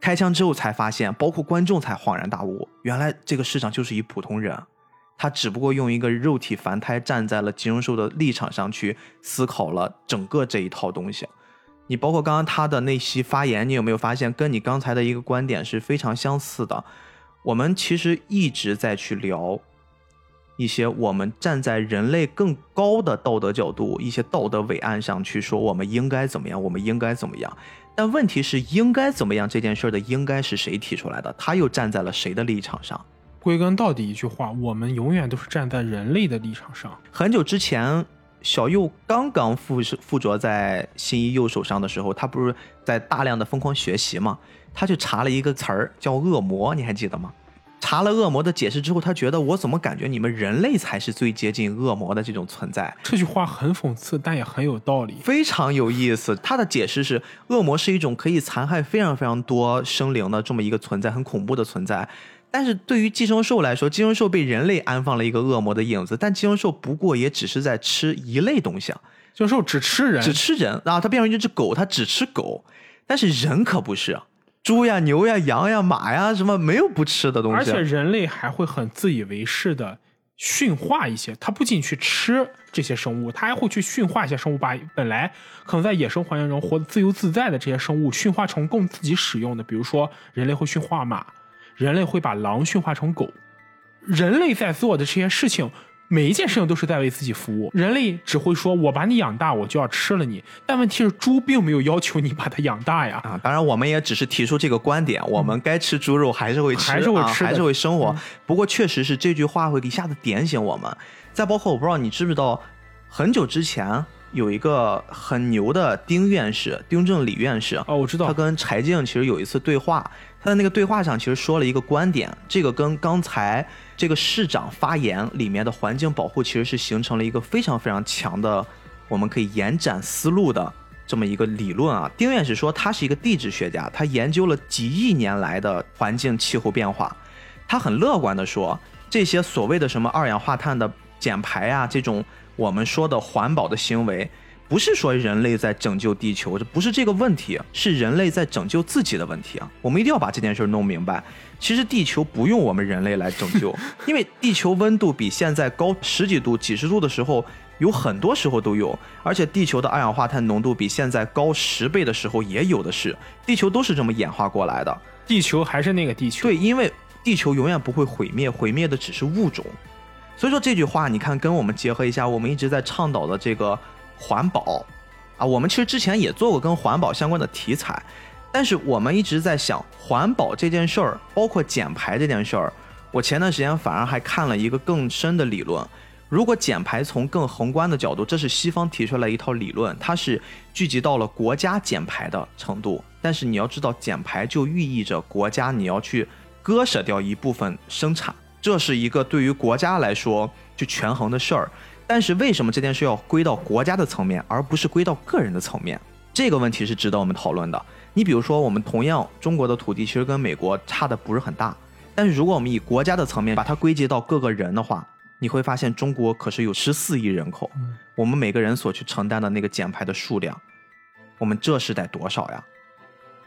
开枪之后才发现，包括观众才恍然大悟，原来这个市长就是一普通人，他只不过用一个肉体凡胎站在了寄生兽的立场上去思考了整个这一套东西。你包括刚刚他的那席发言，你有没有发现跟你刚才的一个观点是非常相似的？我们其实一直在去聊一些我们站在人类更高的道德角度、一些道德伟岸上去说我们应该怎么样，我们应该怎么样。但问题是，应该怎么样这件事儿的应该是谁提出来的？他又站在了谁的立场上？归根到底一句话，我们永远都是站在人类的立场上。很久之前，小右刚刚附附着在新一右手上的时候，他不是在大量的疯狂学习吗？他就查了一个词儿叫恶魔，你还记得吗？查了恶魔的解释之后，他觉得我怎么感觉你们人类才是最接近恶魔的这种存在？这句话很讽刺，但也很有道理，非常有意思。他的解释是，恶魔是一种可以残害非常非常多生灵的这么一个存在，很恐怖的存在。但是对于寄生兽来说，寄生兽被人类安放了一个恶魔的影子，但寄生兽不过也只是在吃一类东西啊，寄生兽只吃人，只吃人啊，它变成一只狗，它只吃狗，但是人可不是。猪呀、牛呀、羊呀、马呀，什么没有不吃的东西？而且人类还会很自以为是的驯化一些，他不仅去吃这些生物，他还会去驯化一些生物，把本来可能在野生环境中活得自由自在的这些生物驯化成供自己使用的。比如说，人类会驯化马，人类会把狼驯化成狗，人类在做的这些事情。每一件事情都是在为自己服务。人类只会说：“我把你养大，我就要吃了你。”但问题是，猪并没有要求你把它养大呀。啊，当然，我们也只是提出这个观点，我们该吃猪肉还是会吃，还是会吃，还是会生活。不过，确实是这句话会一下子点醒我们。再包括，我不知道你知不知道，很久之前有一个很牛的丁院士，丁正礼院士。哦，我知道。他跟柴静其实有一次对话，他在那个对话上其实说了一个观点，这个跟刚才。这个市长发言里面的环境保护其实是形成了一个非常非常强的，我们可以延展思路的这么一个理论啊。丁院士说他是一个地质学家，他研究了几亿年来的环境气候变化，他很乐观的说，这些所谓的什么二氧化碳的减排啊，这种我们说的环保的行为。不是说人类在拯救地球，这不是这个问题，是人类在拯救自己的问题啊！我们一定要把这件事弄明白。其实地球不用我们人类来拯救，因为地球温度比现在高十几度、几十度的时候，有很多时候都有，而且地球的二氧化碳浓度比现在高十倍的时候也有的是。地球都是这么演化过来的，地球还是那个地球。对，因为地球永远不会毁灭，毁灭的只是物种。所以说这句话，你看跟我们结合一下，我们一直在倡导的这个。环保，啊，我们其实之前也做过跟环保相关的题材，但是我们一直在想环保这件事儿，包括减排这件事儿。我前段时间反而还看了一个更深的理论，如果减排从更宏观的角度，这是西方提出来一套理论，它是聚集到了国家减排的程度。但是你要知道，减排就寓意着国家你要去割舍掉一部分生产，这是一个对于国家来说去权衡的事儿。但是为什么这件事要归到国家的层面，而不是归到个人的层面？这个问题是值得我们讨论的。你比如说，我们同样中国的土地其实跟美国差的不是很大，但是如果我们以国家的层面把它归结到各个人的话，你会发现中国可是有十四亿人口，我们每个人所去承担的那个减排的数量，我们这是得多少呀？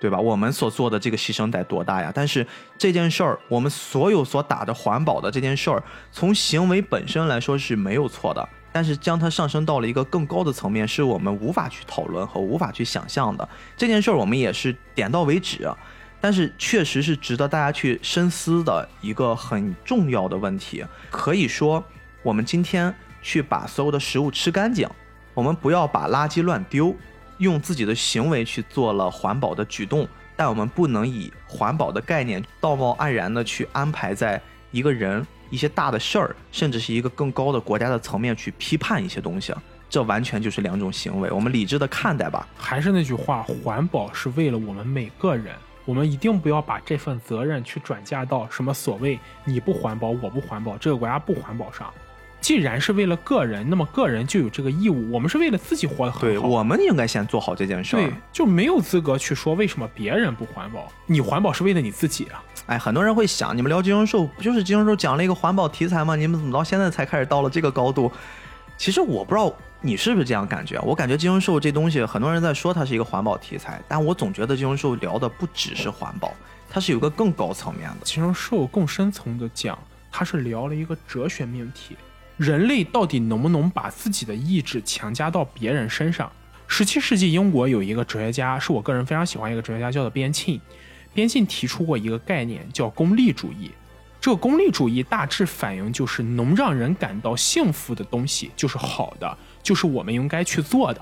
对吧？我们所做的这个牺牲得多大呀？但是这件事儿，我们所有所打着环保的这件事儿，从行为本身来说是没有错的。但是将它上升到了一个更高的层面，是我们无法去讨论和无法去想象的。这件事儿我们也是点到为止，但是确实是值得大家去深思的一个很重要的问题。可以说，我们今天去把所有的食物吃干净，我们不要把垃圾乱丢。用自己的行为去做了环保的举动，但我们不能以环保的概念道貌岸然的去安排在一个人、一些大的事儿，甚至是一个更高的国家的层面去批判一些东西，这完全就是两种行为。我们理智的看待吧。还是那句话，环保是为了我们每个人，我们一定不要把这份责任去转嫁到什么所谓你不环保，我不环保，这个国家不环保上。既然是为了个人，那么个人就有这个义务。我们是为了自己活得很好，对，我们应该先做好这件事儿。对，就没有资格去说为什么别人不环保。你环保是为了你自己啊！哎，很多人会想，你们聊金融兽不就是金融兽讲了一个环保题材吗？你们怎么到现在才开始到了这个高度？其实我不知道你是不是这样感觉。我感觉金融兽这东西，很多人在说它是一个环保题材，但我总觉得金融兽聊的不只是环保，它是有个更高层面的。金融兽更深层的讲，它是聊了一个哲学命题。人类到底能不能把自己的意志强加到别人身上？十七世纪英国有一个哲学家，是我个人非常喜欢一个哲学家，叫做边沁。边沁提出过一个概念，叫功利主义。这个功利主义大致反映就是能让人感到幸福的东西就是好的，就是我们应该去做的。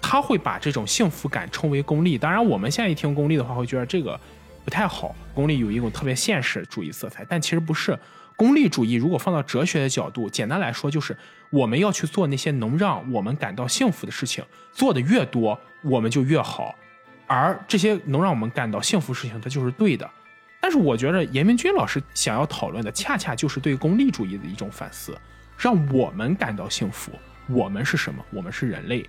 他会把这种幸福感称为功利。当然，我们现在一听功利的话，会觉得这个不太好。功利有一种特别现实主义色彩，但其实不是。功利主义如果放到哲学的角度，简单来说就是我们要去做那些能让我们感到幸福的事情，做的越多，我们就越好。而这些能让我们感到幸福事情，它就是对的。但是我觉得严明君老师想要讨论的，恰恰就是对功利主义的一种反思，让我们感到幸福。我们是什么？我们是人类。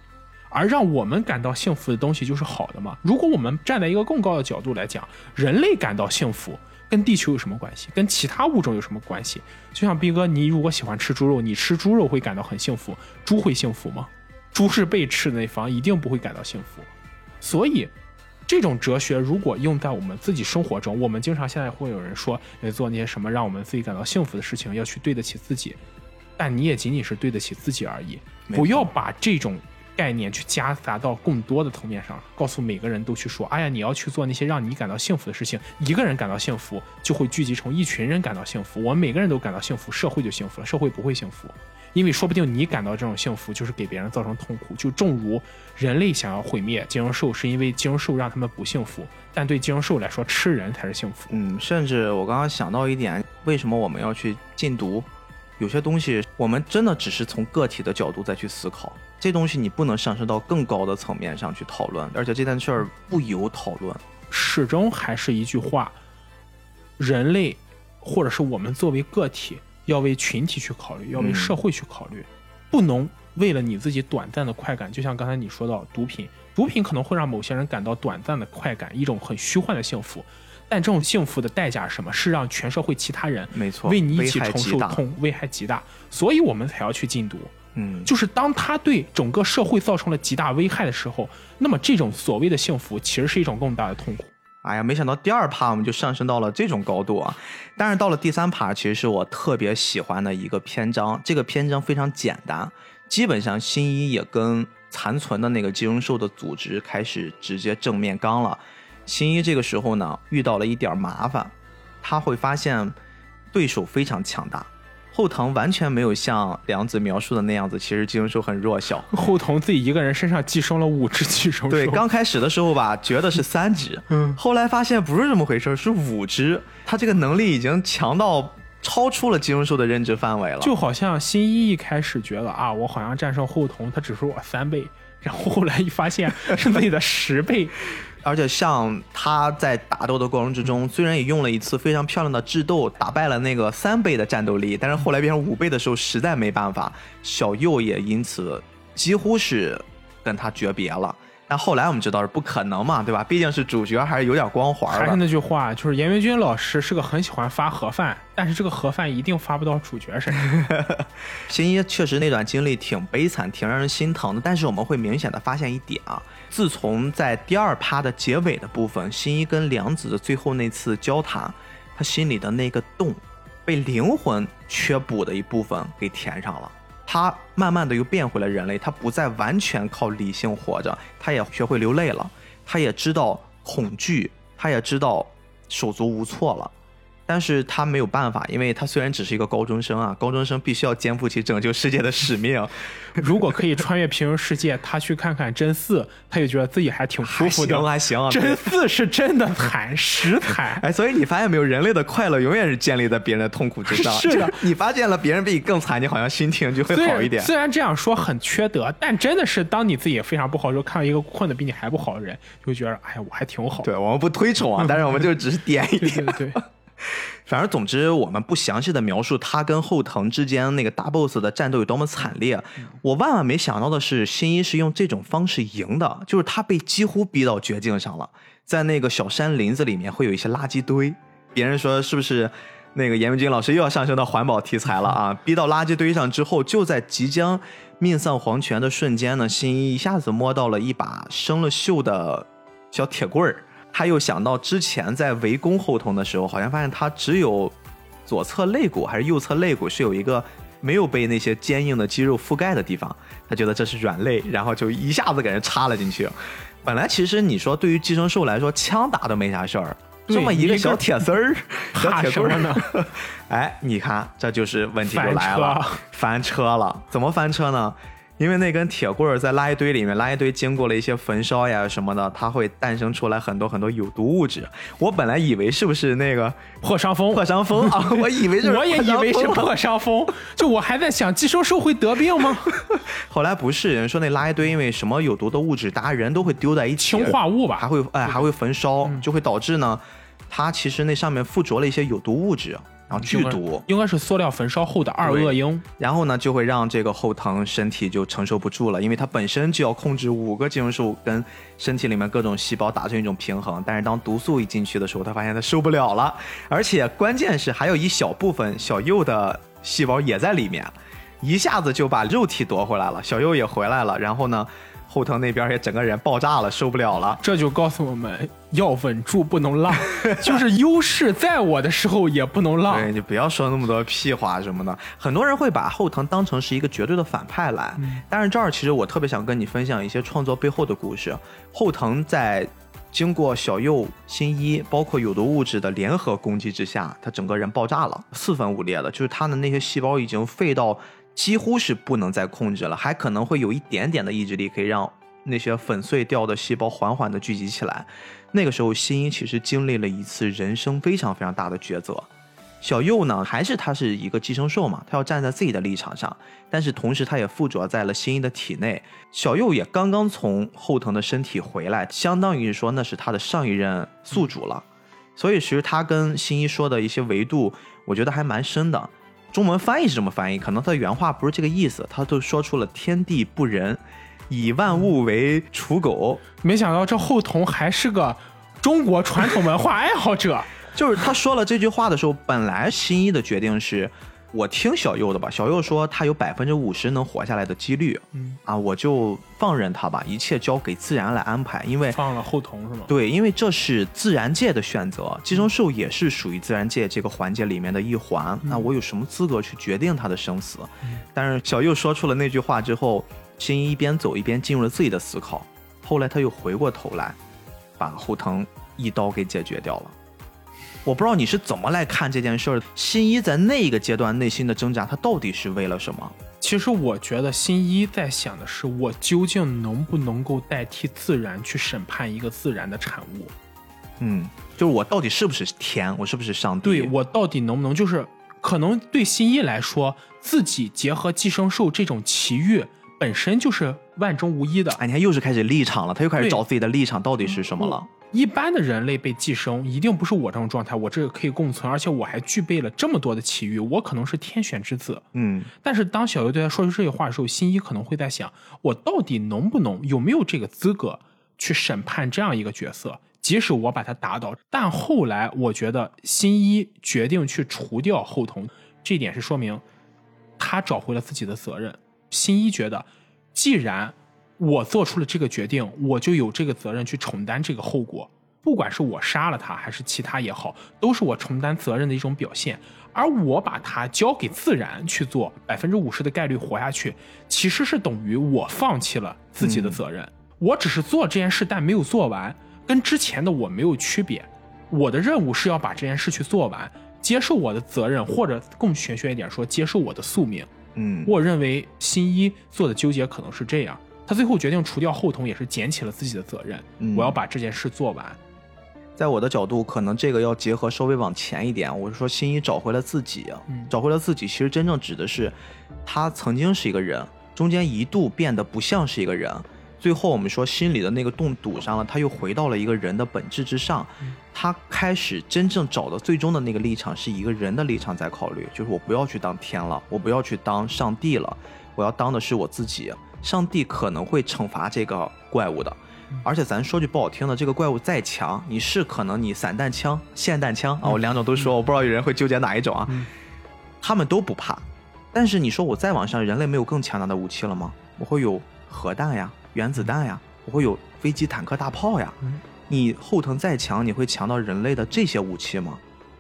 而让我们感到幸福的东西就是好的吗？如果我们站在一个更高的角度来讲，人类感到幸福。跟地球有什么关系？跟其他物种有什么关系？就像斌哥，你如果喜欢吃猪肉，你吃猪肉会感到很幸福，猪会幸福吗？猪是被吃的那方，一定不会感到幸福。所以，这种哲学如果用在我们自己生活中，我们经常现在会有人说，要做那些什么让我们自己感到幸福的事情，要去对得起自己，但你也仅仅是对得起自己而已，不要把这种。概念去夹杂到更多的层面上，告诉每个人都去说：“哎呀，你要去做那些让你感到幸福的事情。一个人感到幸福，就会聚集成一群人感到幸福。我们每个人都感到幸福，社会就幸福了。社会不会幸福，因为说不定你感到这种幸福，就是给别人造成痛苦。就正如人类想要毁灭金融兽，是因为金融兽让他们不幸福，但对金融兽来说，吃人才是幸福。嗯，甚至我刚刚想到一点，为什么我们要去禁毒？有些东西，我们真的只是从个体的角度再去思考。这东西你不能上升到更高的层面上去讨论，而且这件事儿不由讨论。始终还是一句话：人类，或者是我们作为个体，要为群体去考虑，要为社会去考虑，不能为了你自己短暂的快感。就像刚才你说到毒品，毒品可能会让某些人感到短暂的快感，一种很虚幻的幸福。但这种幸福的代价是什么？是让全社会其他人没错为你一起承受痛，危害极大，所以我们才要去禁毒。嗯，就是当他对整个社会造成了极大危害的时候，那么这种所谓的幸福其实是一种更大的痛苦。哎呀，没想到第二趴我们就上升到了这种高度啊！但是到了第三趴，其实是我特别喜欢的一个篇章。这个篇章非常简单，基本上新一也跟残存的那个金融兽的组织开始直接正面刚了。新一这个时候呢，遇到了一点麻烦，他会发现对手非常强大，后藤完全没有像梁子描述的那样子，其实寄生兽很弱小。后藤自己一个人身上寄生了五只寄生兽。对，刚开始的时候吧，觉得是三只，嗯，后来发现不是这么回事，是五只。他这个能力已经强到超出了寄生兽的认知范围了。就好像新一一开始觉得啊，我好像战胜后藤，他只是我三倍，然后后来一发现是自己的十倍。而且像他在打斗的过程之中，虽然也用了一次非常漂亮的智斗打败了那个三倍的战斗力，但是后来变成五倍的时候实在没办法，小右也因此几乎是跟他诀别了。但后来我们知道是不可能嘛，对吧？毕竟是主角，还是有点光环还是那句话，就是严元军老师是个很喜欢发盒饭，但是这个盒饭一定发不到主角身上。新一确实那段经历挺悲惨，挺让人心疼的。但是我们会明显的发现一点啊，自从在第二趴的结尾的部分，新一跟良子的最后那次交谈，他心里的那个洞，被灵魂缺补的一部分给填上了。他慢慢的又变回了人类，他不再完全靠理性活着，他也学会流泪了，他也知道恐惧，他也知道手足无措了。但是他没有办法，因为他虽然只是一个高中生啊，高中生必须要肩负起拯救世界的使命。如果可以穿越平行世界，他去看看真四，他也觉得自己还挺舒服的。还行，还行。真四是真的惨，实惨。哎，所以你发现没有，人类的快乐永远是建立在别人的痛苦之上。是的，你发现了别人比你更惨，你好像心情就会好一点。虽然这样说很缺德，但真的是当你自己也非常不好的时候，看到一个困的比你还不好的人，就觉得哎呀，我还挺好。对我们不推崇啊，但是我们就只是点一点。对。反正总之，我们不详细的描述他跟后藤之间那个大 boss 的战斗有多么惨烈。我万万没想到的是，新一是用这种方式赢的，就是他被几乎逼到绝境上了，在那个小山林子里面会有一些垃圾堆，别人说是不是那个严文军老师又要上升到环保题材了啊？逼到垃圾堆上之后，就在即将命丧黄泉的瞬间呢，新一一下子摸到了一把生了锈的小铁棍儿。他又想到之前在围攻后藤的时候，好像发现他只有左侧肋骨还是右侧肋骨是有一个没有被那些坚硬的肌肉覆盖的地方，他觉得这是软肋，然后就一下子给人插了进去。本来其实你说对于寄生兽来说，枪打都没啥事儿，这么一个小铁丝儿，小铁棍儿呢？哎，你看，这就是问题就来了 车，翻车了。怎么翻车呢？因为那根铁棍儿在垃圾堆里面，垃圾堆经过了一些焚烧呀什么的，它会诞生出来很多很多有毒物质。我本来以为是不是那个破伤风，破伤风。啊，我以为是 我也以为是破伤风。就我还在想寄生兽会得病吗？后来不是，人说那垃圾堆因为什么有毒的物质，大家人都会丢在一起，氰化物吧。还会哎还会焚烧，嗯。就会导致呢，它其实那上面附着了一些有毒物质，然后剧毒，应该是塑料焚烧后的二恶英。然后呢就会让这个后藤身体就承受不住了，因为它本身就要控制五个寄生兽跟身体里面各种细胞达成一种平衡，但是当毒素一进去的时候，他发现他受不了了，而且关键是还有一小部分小右的细胞也在里面，一下子就把肉体夺回来了，小右也回来了，然后呢。后藤那边也整个人爆炸了，受不了了。这就告诉我们要稳住，不能浪，就是优势在我的时候也不能浪。对你不要说那么多屁话什么的。很多人会把后藤当成是一个绝对的反派来，但是这儿其实我特别想跟你分享一些创作背后的故事。后藤在经过小右、新一，包括有毒物质的联合攻击之下，他整个人爆炸了，四分五裂的，就是他的那些细胞已经废到几乎是不能再控制了，还可能会有一点点的意志力可以让那些粉碎掉的细胞缓缓的聚集起来。那个时候，新一其实经历了一次人生非常非常大的抉择。小右呢，还是他是一个寄生兽嘛，他要站在自己的立场上，但是同时他也附着在了新一的体内。小右也刚刚从后藤的身体回来，相当于说那是他的上一任宿主了。所以其实他跟新一说的一些维度，我觉得还蛮深的。中文翻译是这么翻译，可能他原话不是这个意思，他就说出了天地不仁，以万物为刍狗。没想到这后童还是个中国传统文化爱好者。就是他说了这句话的时候，本来新一的决定是，我听小右的吧。小右说他有百分之五十能活下来的几率，嗯啊，我就放任他吧，一切交给自然来安排。因为放了后藤是吗？对，因为这是自然界的选择，寄生兽也是属于自然界这个环节里面的一环。那我有什么资格去决定他的生死？但是小右说出了那句话之后，新一一边走一边进入了自己的思考。后来他又回过头来，把后藤一刀给解决掉了。我不知道你是怎么来看这件事儿。新一在那一个阶段内心的挣扎，他到底是为了什么？其实我觉得新一在想的是，我究竟能不能够代替自然去审判一个自然的产物？嗯，就是我到底是不是天？我是不是上帝？对我到底能不能就是可能对新一来说，自己结合寄生兽这种奇遇本身就是万中无一的。哎，你看又是开始立场了，他又开始找自己的立场到底是什么了。一般的人类被寄生，一定不是我这种状态，我这个可以共存，而且我还具备了这么多的奇遇，我可能是天选之子。嗯，但是当小优对他说出这些话的时候，新一可能会在想，我到底能不能有没有这个资格去审判这样一个角色？即使我把他打倒，但后来我觉得新一决定去除掉后藤，这一点是说明他找回了自己的责任。新一觉得，既然我做出了这个决定，我就有这个责任去承担这个后果。不管是我杀了他，还是其他也好，都是我承担责任的一种表现。而我把它交给自然去做，百分之五十的概率活下去，其实是等于我放弃了自己的责任。我只是做这件事，但没有做完，跟之前的我没有区别。我的任务是要把这件事去做完，接受我的责任，或者更玄学一点说，接受我的宿命。嗯，我认为新一做的纠结可能是这样，他最后决定除掉后藤，也是捡起了自己的责任。嗯我要把这件事做完。在我的角度，可能这个要结合稍微往前一点。我是说，新一找回了自己，嗯找回了自己，其实真正指的是他曾经是一个人，中间一度变得不像是一个人。最后我们说心里的那个洞堵上了，他又回到了一个人的本质之上。他开始真正找到最终的那个立场是一个人的立场在考虑，就是我不要去当天了，我不要去当上帝了，我要当的是我自己。上帝可能会惩罚这个怪物的，而且咱说句不好听的，这个怪物再强，你是可能你散弹枪、霰弹枪啊，我两种都说，我不知道有人会纠结哪一种啊。嗯他们都不怕，但是你说我再往上，人类没有更强大的武器了吗？我会有核弹呀、原子弹呀，我会有飞机、坦克、大炮呀。嗯你后藤再强，你会强到人类的这些武器吗？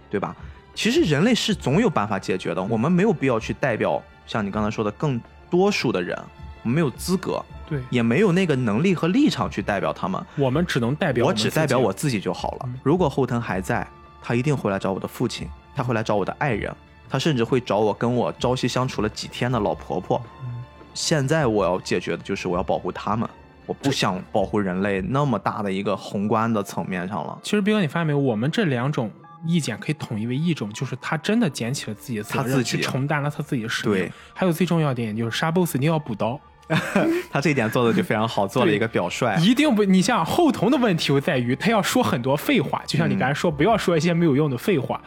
对吧？其实人类是总有办法解决的，我们没有必要去代表像你刚才说的更多数的人，我没有资格，对，也没有那个能力和立场去代表他们。我们只能代表我只代表我自己就好了嗯。如果后藤还在，他一定会来找我的父亲，他会来找我的爱人，他甚至会找我跟我朝夕相处了几天的老婆婆。嗯现在我要解决的就是我要保护他们，我不想保护人类那么大的一个宏观的层面上了。其实斌哥，你发现没有？我们这两种意见可以统一为一种，就是他真的捡起了自己的责任，他自己去承担了他自己的使命。对，还有最重要的一点就是杀 BOSS 一定要补刀，他这一点做的就非常好，做了一个表率。一定不。你像后藤的问题就在于他要说很多废话，就像你刚才说，不要说一些没有用的废话。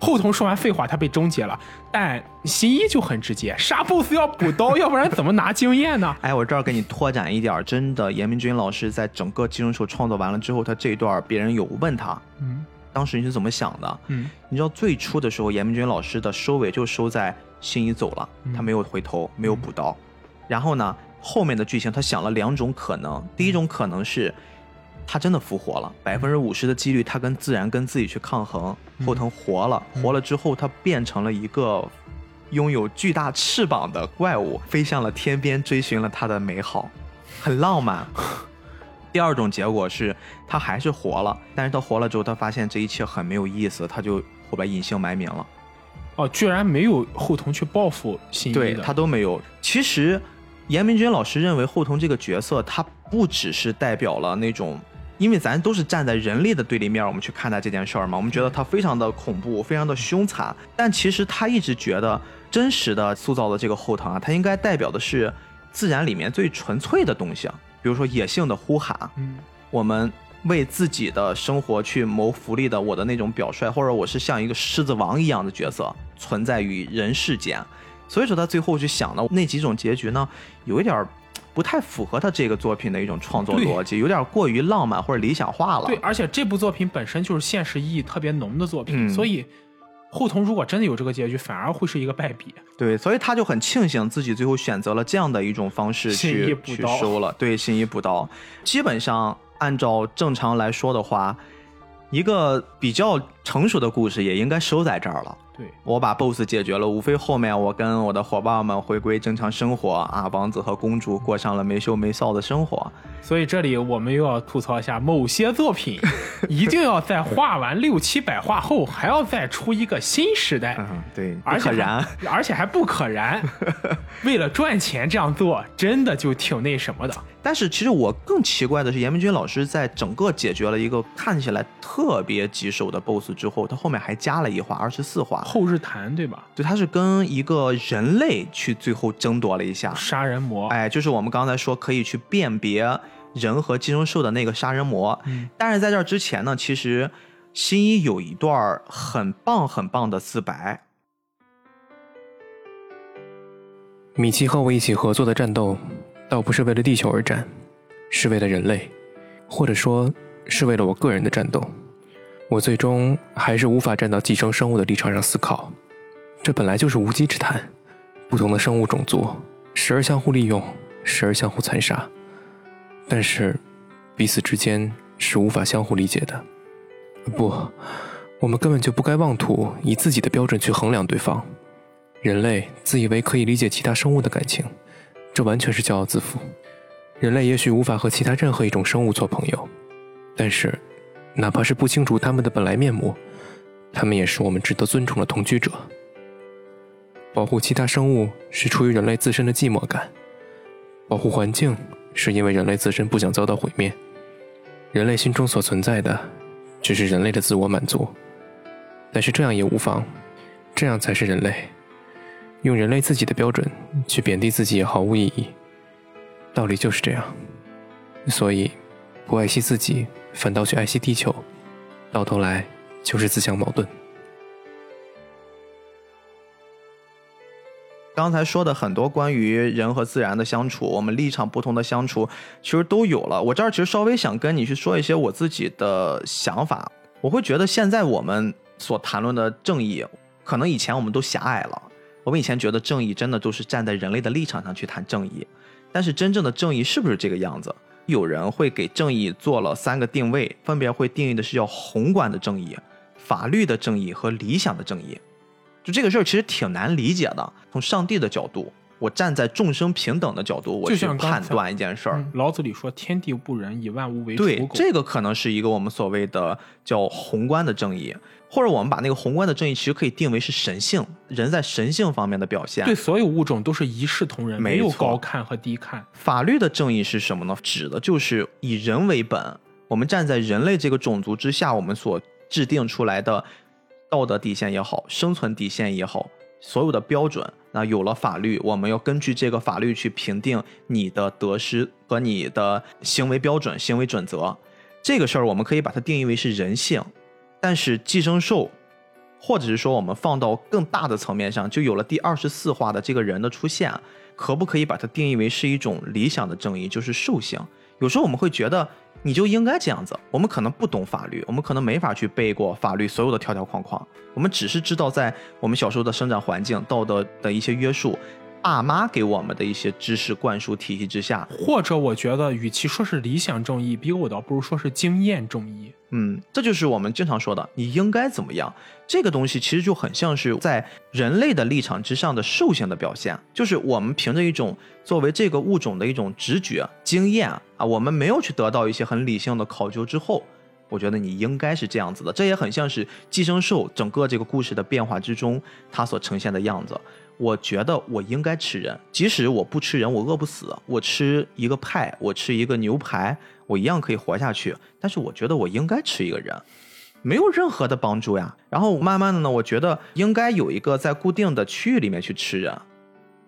后藤说完废话，他被终结了，但新一就很直接，杀 BOSS 要补刀，要不然怎么拿经验呢？哎，我这儿给你拓展一点，真的，严明君老师在整个《寄生兽》创作完了之后，他这一段别人有问他，嗯当时你是怎么想的？嗯你知道最初的时候，严明君老师的收尾就收在新一走了，他没有回头，没有补刀。然后呢，后面的剧情他想了两种可能，第一种可能是他真的复活了，百分之五十的几率他跟自然跟自己去抗衡，后藤活了，活了之后他变成了一个拥有巨大翅膀的怪物，飞向了天边，追寻了他的美好，很浪漫。第二种结果是他还是活了，但是他活了之后，他发现这一切很没有意思，他就后边隐姓埋名了。哦，居然没有后藤去报复新一的，对他都没有。其实，严明军老师认为后藤这个角色，他不只是代表了那种，因为咱都是站在人类的对立面，我们去看待这件事儿嘛，我们觉得他非常的恐怖，非常的凶残。但其实他一直觉得，真实的塑造的这个后藤啊，他应该代表的是自然里面最纯粹的东西，啊，比如说野性的呼喊，嗯我们为自己的生活去谋福利的我的那种表率，或者我是像一个狮子王一样的角色存在于人世间。所以说他最后去想的那几种结局呢，有一点儿不太符合他这个作品的一种创作逻辑，有点过于浪漫或者理想化了。对，而且这部作品本身就是现实意义特别浓的作品，嗯所以后藤如果真的有这个结局，反而会是一个败笔。对，所以他就很庆幸自己最后选择了这样的一种方式去去收了。对，信一补刀。基本上按照正常来说的话，一个比较成熟的故事也应该收在这儿了。对，我把 BOSS 解决了，无非后面我跟我的伙伴们回归正常生活啊，王子和公主过上了没羞没臊的生活。所以这里我们又要吐槽一下，某些作品 一定要在画完六七百画后，还要再出一个新时代。嗯，对，不而且还可燃。而且还不可燃，为了赚钱这样做，真的就挺那什么的。但是其实我更奇怪的是，严明军老师在整个解决了一个看起来特别棘手的 BOSS 之后，他后面还加了一话，二十四话。后日谈对吧？对，他是跟一个人类去最后争夺了一下，杀人魔，哎，就是我们刚才说可以去辨别人和寄生兽的那个杀人魔。嗯但是在这之前呢，其实新一有一段很棒很棒的自白。米奇和我一起合作的战斗，倒不是为了地球而战，是为了人类，或者说是为了我个人的战斗。我最终还是无法站到寄生生物的立场上思考，这本来就是无稽之谈。不同的生物种族，时而相互利用，时而相互残杀，但是彼此之间是无法相互理解的。不，我们根本就不该妄图以自己的标准去衡量对方。人类自以为可以理解其他生物的感情，这完全是骄傲自负。人类也许无法和其他任何一种生物做朋友，但是，哪怕是不清楚他们的本来面目，他们也是我们值得尊重的同居者。保护其他生物是出于人类自身的寂寞感，保护环境是因为人类自身不想遭到毁灭。人类心中所存在的，只是人类的自我满足，但是这样也无妨，这样才是人类。用人类自己的标准去贬低自己也毫无意义，道理就是这样。所以，不爱惜自己，反倒去爱惜地球，到头来就是自相矛盾。刚才说的很多关于人和自然的相处，我们立场不同的相处，其实都有了。我这儿其实稍微想跟你去说一些我自己的想法。我会觉得现在我们所谈论的正义，可能以前我们都狭隘了。我们以前觉得正义真的都是站在人类的立场上去谈正义，但是真正的正义是不是这个样子？有人会给正义做了三个定位，分别会定义的是叫宏观的正义、法律的正义和理想的正义。就这个事儿其实挺难理解的。从上帝的角度，我站在众生平等的角度，我就去判断一件事儿。嗯老子里说：“天地不仁，以万物为刍对，狗。”这个可能是一个我们所谓的叫宏观的正义，或者我们把那个宏观的正义其实可以定为是神性，人在神性方面的表现。对所有物种都是一视同仁，没有高看和低看。法律的正义是什么呢？指的就是以人为本，我们站在人类这个种族之下，我们所制定出来的道德底线也好，生存底线也好，所有的标准。那有了法律，我们要根据这个法律去评定你的得失和你的行为标准、行为准则。这个事儿我们可以把它定义为是人性，但是寄生兽，或者是说我们放到更大的层面上，就有了第二十四话的这个人的出现。可不可以把它定义为是一种理想的正义，就是兽性？有时候我们会觉得你就应该这样子，我们可能不懂法律，我们可能没法去背过法律所有的条条框框，我们只是知道在我们小时候的生长环境、道德的一些约束，爸妈给我们的一些知识灌输体系之下，或者我觉得，与其说是理想正义，比我倒不如说是经验正义。嗯，这就是我们经常说的，你应该怎么样？这个东西其实就很像是在人类的立场之上的兽性的表现，就是我们凭着一种作为这个物种的一种直觉、经验啊，我们没有去得到一些很理性的考究之后，我觉得你应该是这样子的。这也很像是寄生兽整个这个故事的变化之中，它所呈现的样子。我觉得我应该吃人，即使我不吃人，我饿不死，我吃一个派，我吃一个牛排，我一样可以活下去。但是我觉得我应该吃一个人，没有任何的帮助呀。然后慢慢的呢，我觉得应该有一个在固定的区域里面去吃人。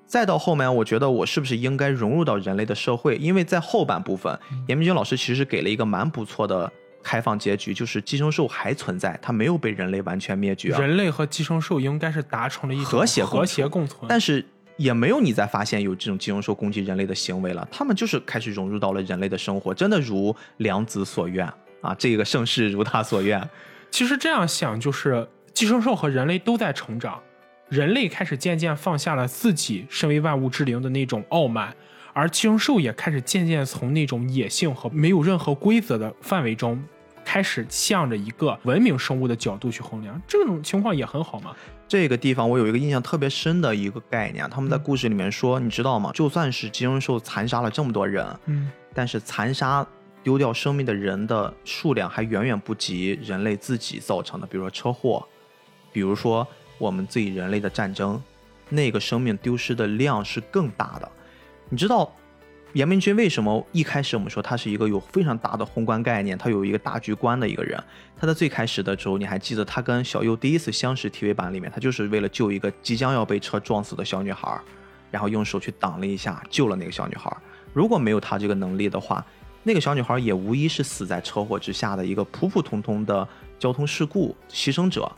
再到后面，我觉得我是不是应该融入到人类的社会？因为在后半部分，严明军老师其实给了一个蛮不错的开放结局，就是寄生兽还存在，它没有被人类完全灭绝。人类和寄生兽应该是达成了一种和谐共和谐共存。但是也没有你再发现有这种寄生兽攻击人类的行为了，他们就是开始融入到了人类的生活，真的如良子所愿啊！这个盛世如他所愿。其实这样想，就是寄生兽和人类都在成长，人类开始渐渐放下了自己身为万物之灵的那种傲慢，而寄生兽也开始渐渐从那种野性和没有任何规则的范围中，开始向着一个文明生物的角度去衡量。这种情况也很好嘛。这个地方我有一个印象特别深的一个概念，他们在故事里面说，你知道吗？就算是金融兽残杀了这么多人，嗯，但是残杀丢掉生命的人的数量还远远不及人类自己造成的，比如说车祸，比如说我们自己人类的战争，那个生命丢失的量是更大的。你知道严明君为什么一开始我们说他是一个有非常大的宏观概念，他有一个大局观的一个人？他在最开始的时候，你还记得他跟小优第一次相识 TV 版里面，他就是为了救一个即将要被车撞死的小女孩，然后用手去挡了一下，救了那个小女孩。如果没有他这个能力的话，那个小女孩也无疑是死在车祸之下的一个普普通通的交通事故牺牲者。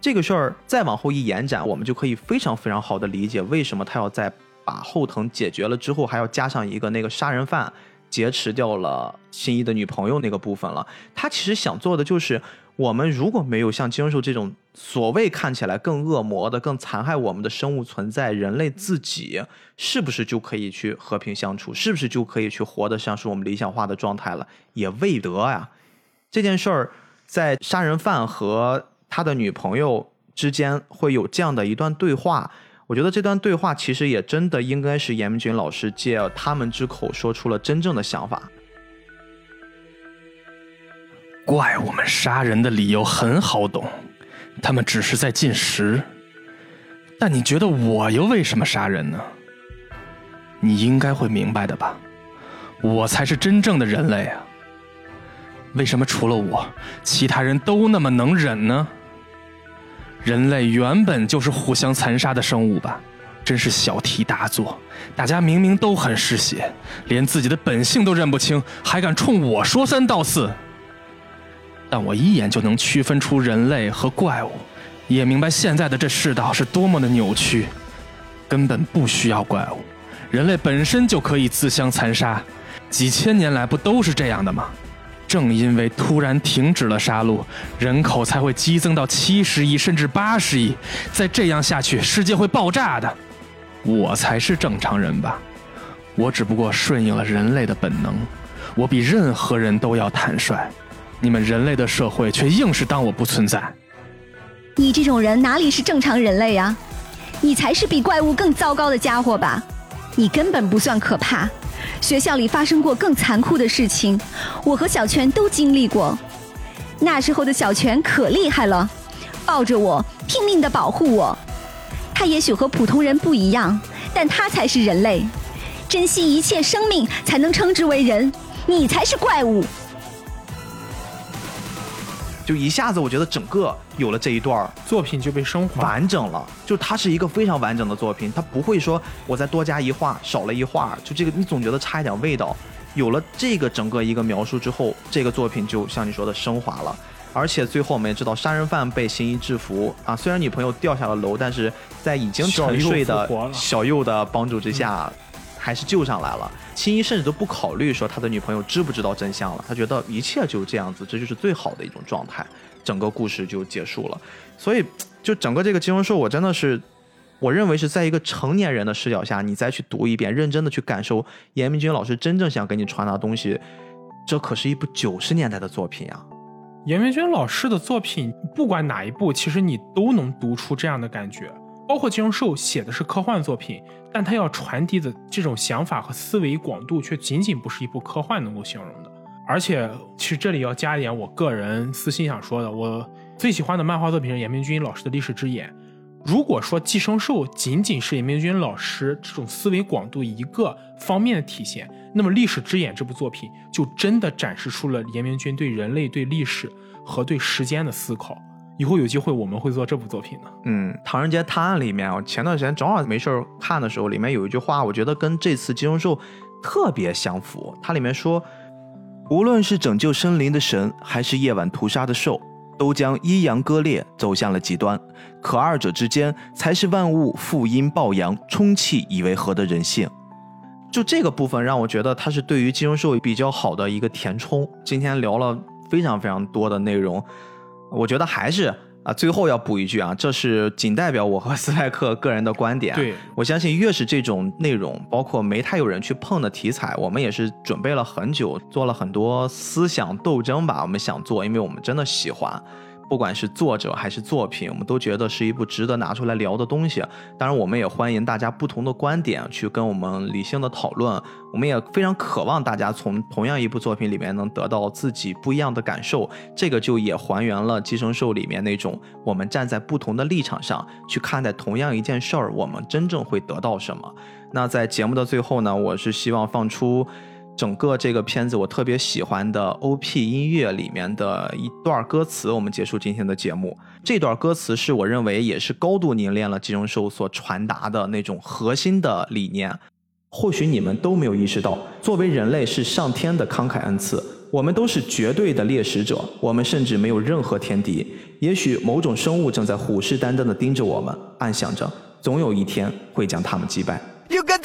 这个事儿再往后一延展，我们就可以非常非常好的理解为什么他要在把后藤解决了之后，还要加上一个那个杀人犯劫持掉了心仪的女朋友那个部分了。他其实想做的就是，我们如果没有像寄生兽这种所谓看起来更恶魔的、更残害我们的生物存在，人类自己是不是就可以去和平相处？是不是就可以去活得像是我们理想化的状态了？也未得呀。这件事儿在杀人犯和他的女朋友之间会有这样的一段对话。我觉得这段对话其实也真的应该是严明君老师借他们之口说出了真正的想法。怪物们杀人的理由很好懂，他们只是在进食。但你觉得我又为什么杀人呢？你应该会明白的吧，我才是真正的人类啊！为什么除了我，其他人都那么能忍呢？人类原本就是互相残杀的生物吧？真是小题大做！大家明明都很嗜血，连自己的本性都认不清，还敢冲我说三道四？但我一眼就能区分出人类和怪物，也明白现在的这世道是多么的扭曲，根本不需要怪物，人类本身就可以自相残杀，几千年来不都是这样的吗？正因为突然停止了杀戮，人口才会激增到七十亿甚至八十亿，再这样下去，世界会爆炸的。我才是正常人吧？我只不过顺应了人类的本能，我比任何人都要坦率。你们人类的社会却硬是当我不存在。你这种人哪里是正常人类呀？你才是比怪物更糟糕的家伙吧？你根本不算可怕。学校里发生过更残酷的事情，我和小泉都经历过。那时候的小泉可厉害了，抱着我，拼命的保护我。他也许和普通人不一样，但他才是人类。珍惜一切生命，才能称之为人。你才是怪物。就一下子，我觉得整个有了这一段作品就被升华完整了。就它是一个非常完整的作品，它不会说我再多加一画，少了一画，就这个你总觉得差一点味道。有了这个整个一个描述之后，这个作品就像你说的升华了。而且最后我们也知道，杀人犯被行医制服啊，虽然女朋友掉下了楼，但是在已经沉睡的小右的帮助之下，还是救上来了。新一甚至都不考虑说他的女朋友知不知道真相了，他觉得一切就这样子，这就是最好的一种状态，整个故事就结束了。所以，就整个这个金融兽，我真的是，我认为是在一个成年人的视角下，你再去读一遍，认真的去感受严明君老师真正想给你传达东西，这可是一部九十年代的作品啊。严明君老师的作品，不管哪一部，其实你都能读出这样的感觉。包括金庸兽写的是科幻作品，但他要传递的这种想法和思维广度，却仅仅不是一部科幻能够形容的。而且，其实这里要加一点我个人私心想说的，我最喜欢的漫画作品是严明君老师的《历史之眼》。如果说《寄生兽》仅仅是严明君老师这种思维广度一个方面的体现，那么《历史之眼》这部作品就真的展示出了严明君对人类、对历史和对时间的思考。以后有机会我们会做这部作品的。嗯，《唐人街探案》里面，我前段时间正好没事看的时候，里面有一句话，我觉得跟这次《金融兽》特别相符。它里面说，无论是拯救生灵的神，还是夜晚屠杀的兽。都将阴阳割裂，走向了极端。可二者之间，才是万物负阴抱阳、充气以为和的人性。就这个部分，让我觉得它是对于金融兽比较好的一个填充。今天聊了非常非常多的内容，我觉得还是。啊，最后要补一句啊，这是仅代表我和斯派克个人的观点。对我相信，越是这种内容，包括没太有人去碰的题材，我们也是准备了很久，做了很多思想斗争吧。我们想做，因为我们真的喜欢。不管是作者还是作品，我们都觉得是一部值得拿出来聊的东西。当然，我们也欢迎大家不同的观点去跟我们理性的讨论。我们也非常渴望大家从同样一部作品里面能得到自己不一样的感受。这个就也还原了《寄生兽》里面那种我们站在不同的立场上去看待同样一件事儿，我们真正会得到什么。那在节目的最后呢，我是希望放出。整个这个片子我特别喜欢的 OP 音乐里面的一段歌词，我们结束今天的节目。这段歌词是我认为也是高度凝练了金融兽所传达的那种核心的理念。或许你们都没有意识到，作为人类是上天的慷慨恩赐，我们都是绝对的猎食者，我们甚至没有任何天敌。也许某种生物正在虎视眈眈地盯着我们，暗想着总有一天会将他们击败。You got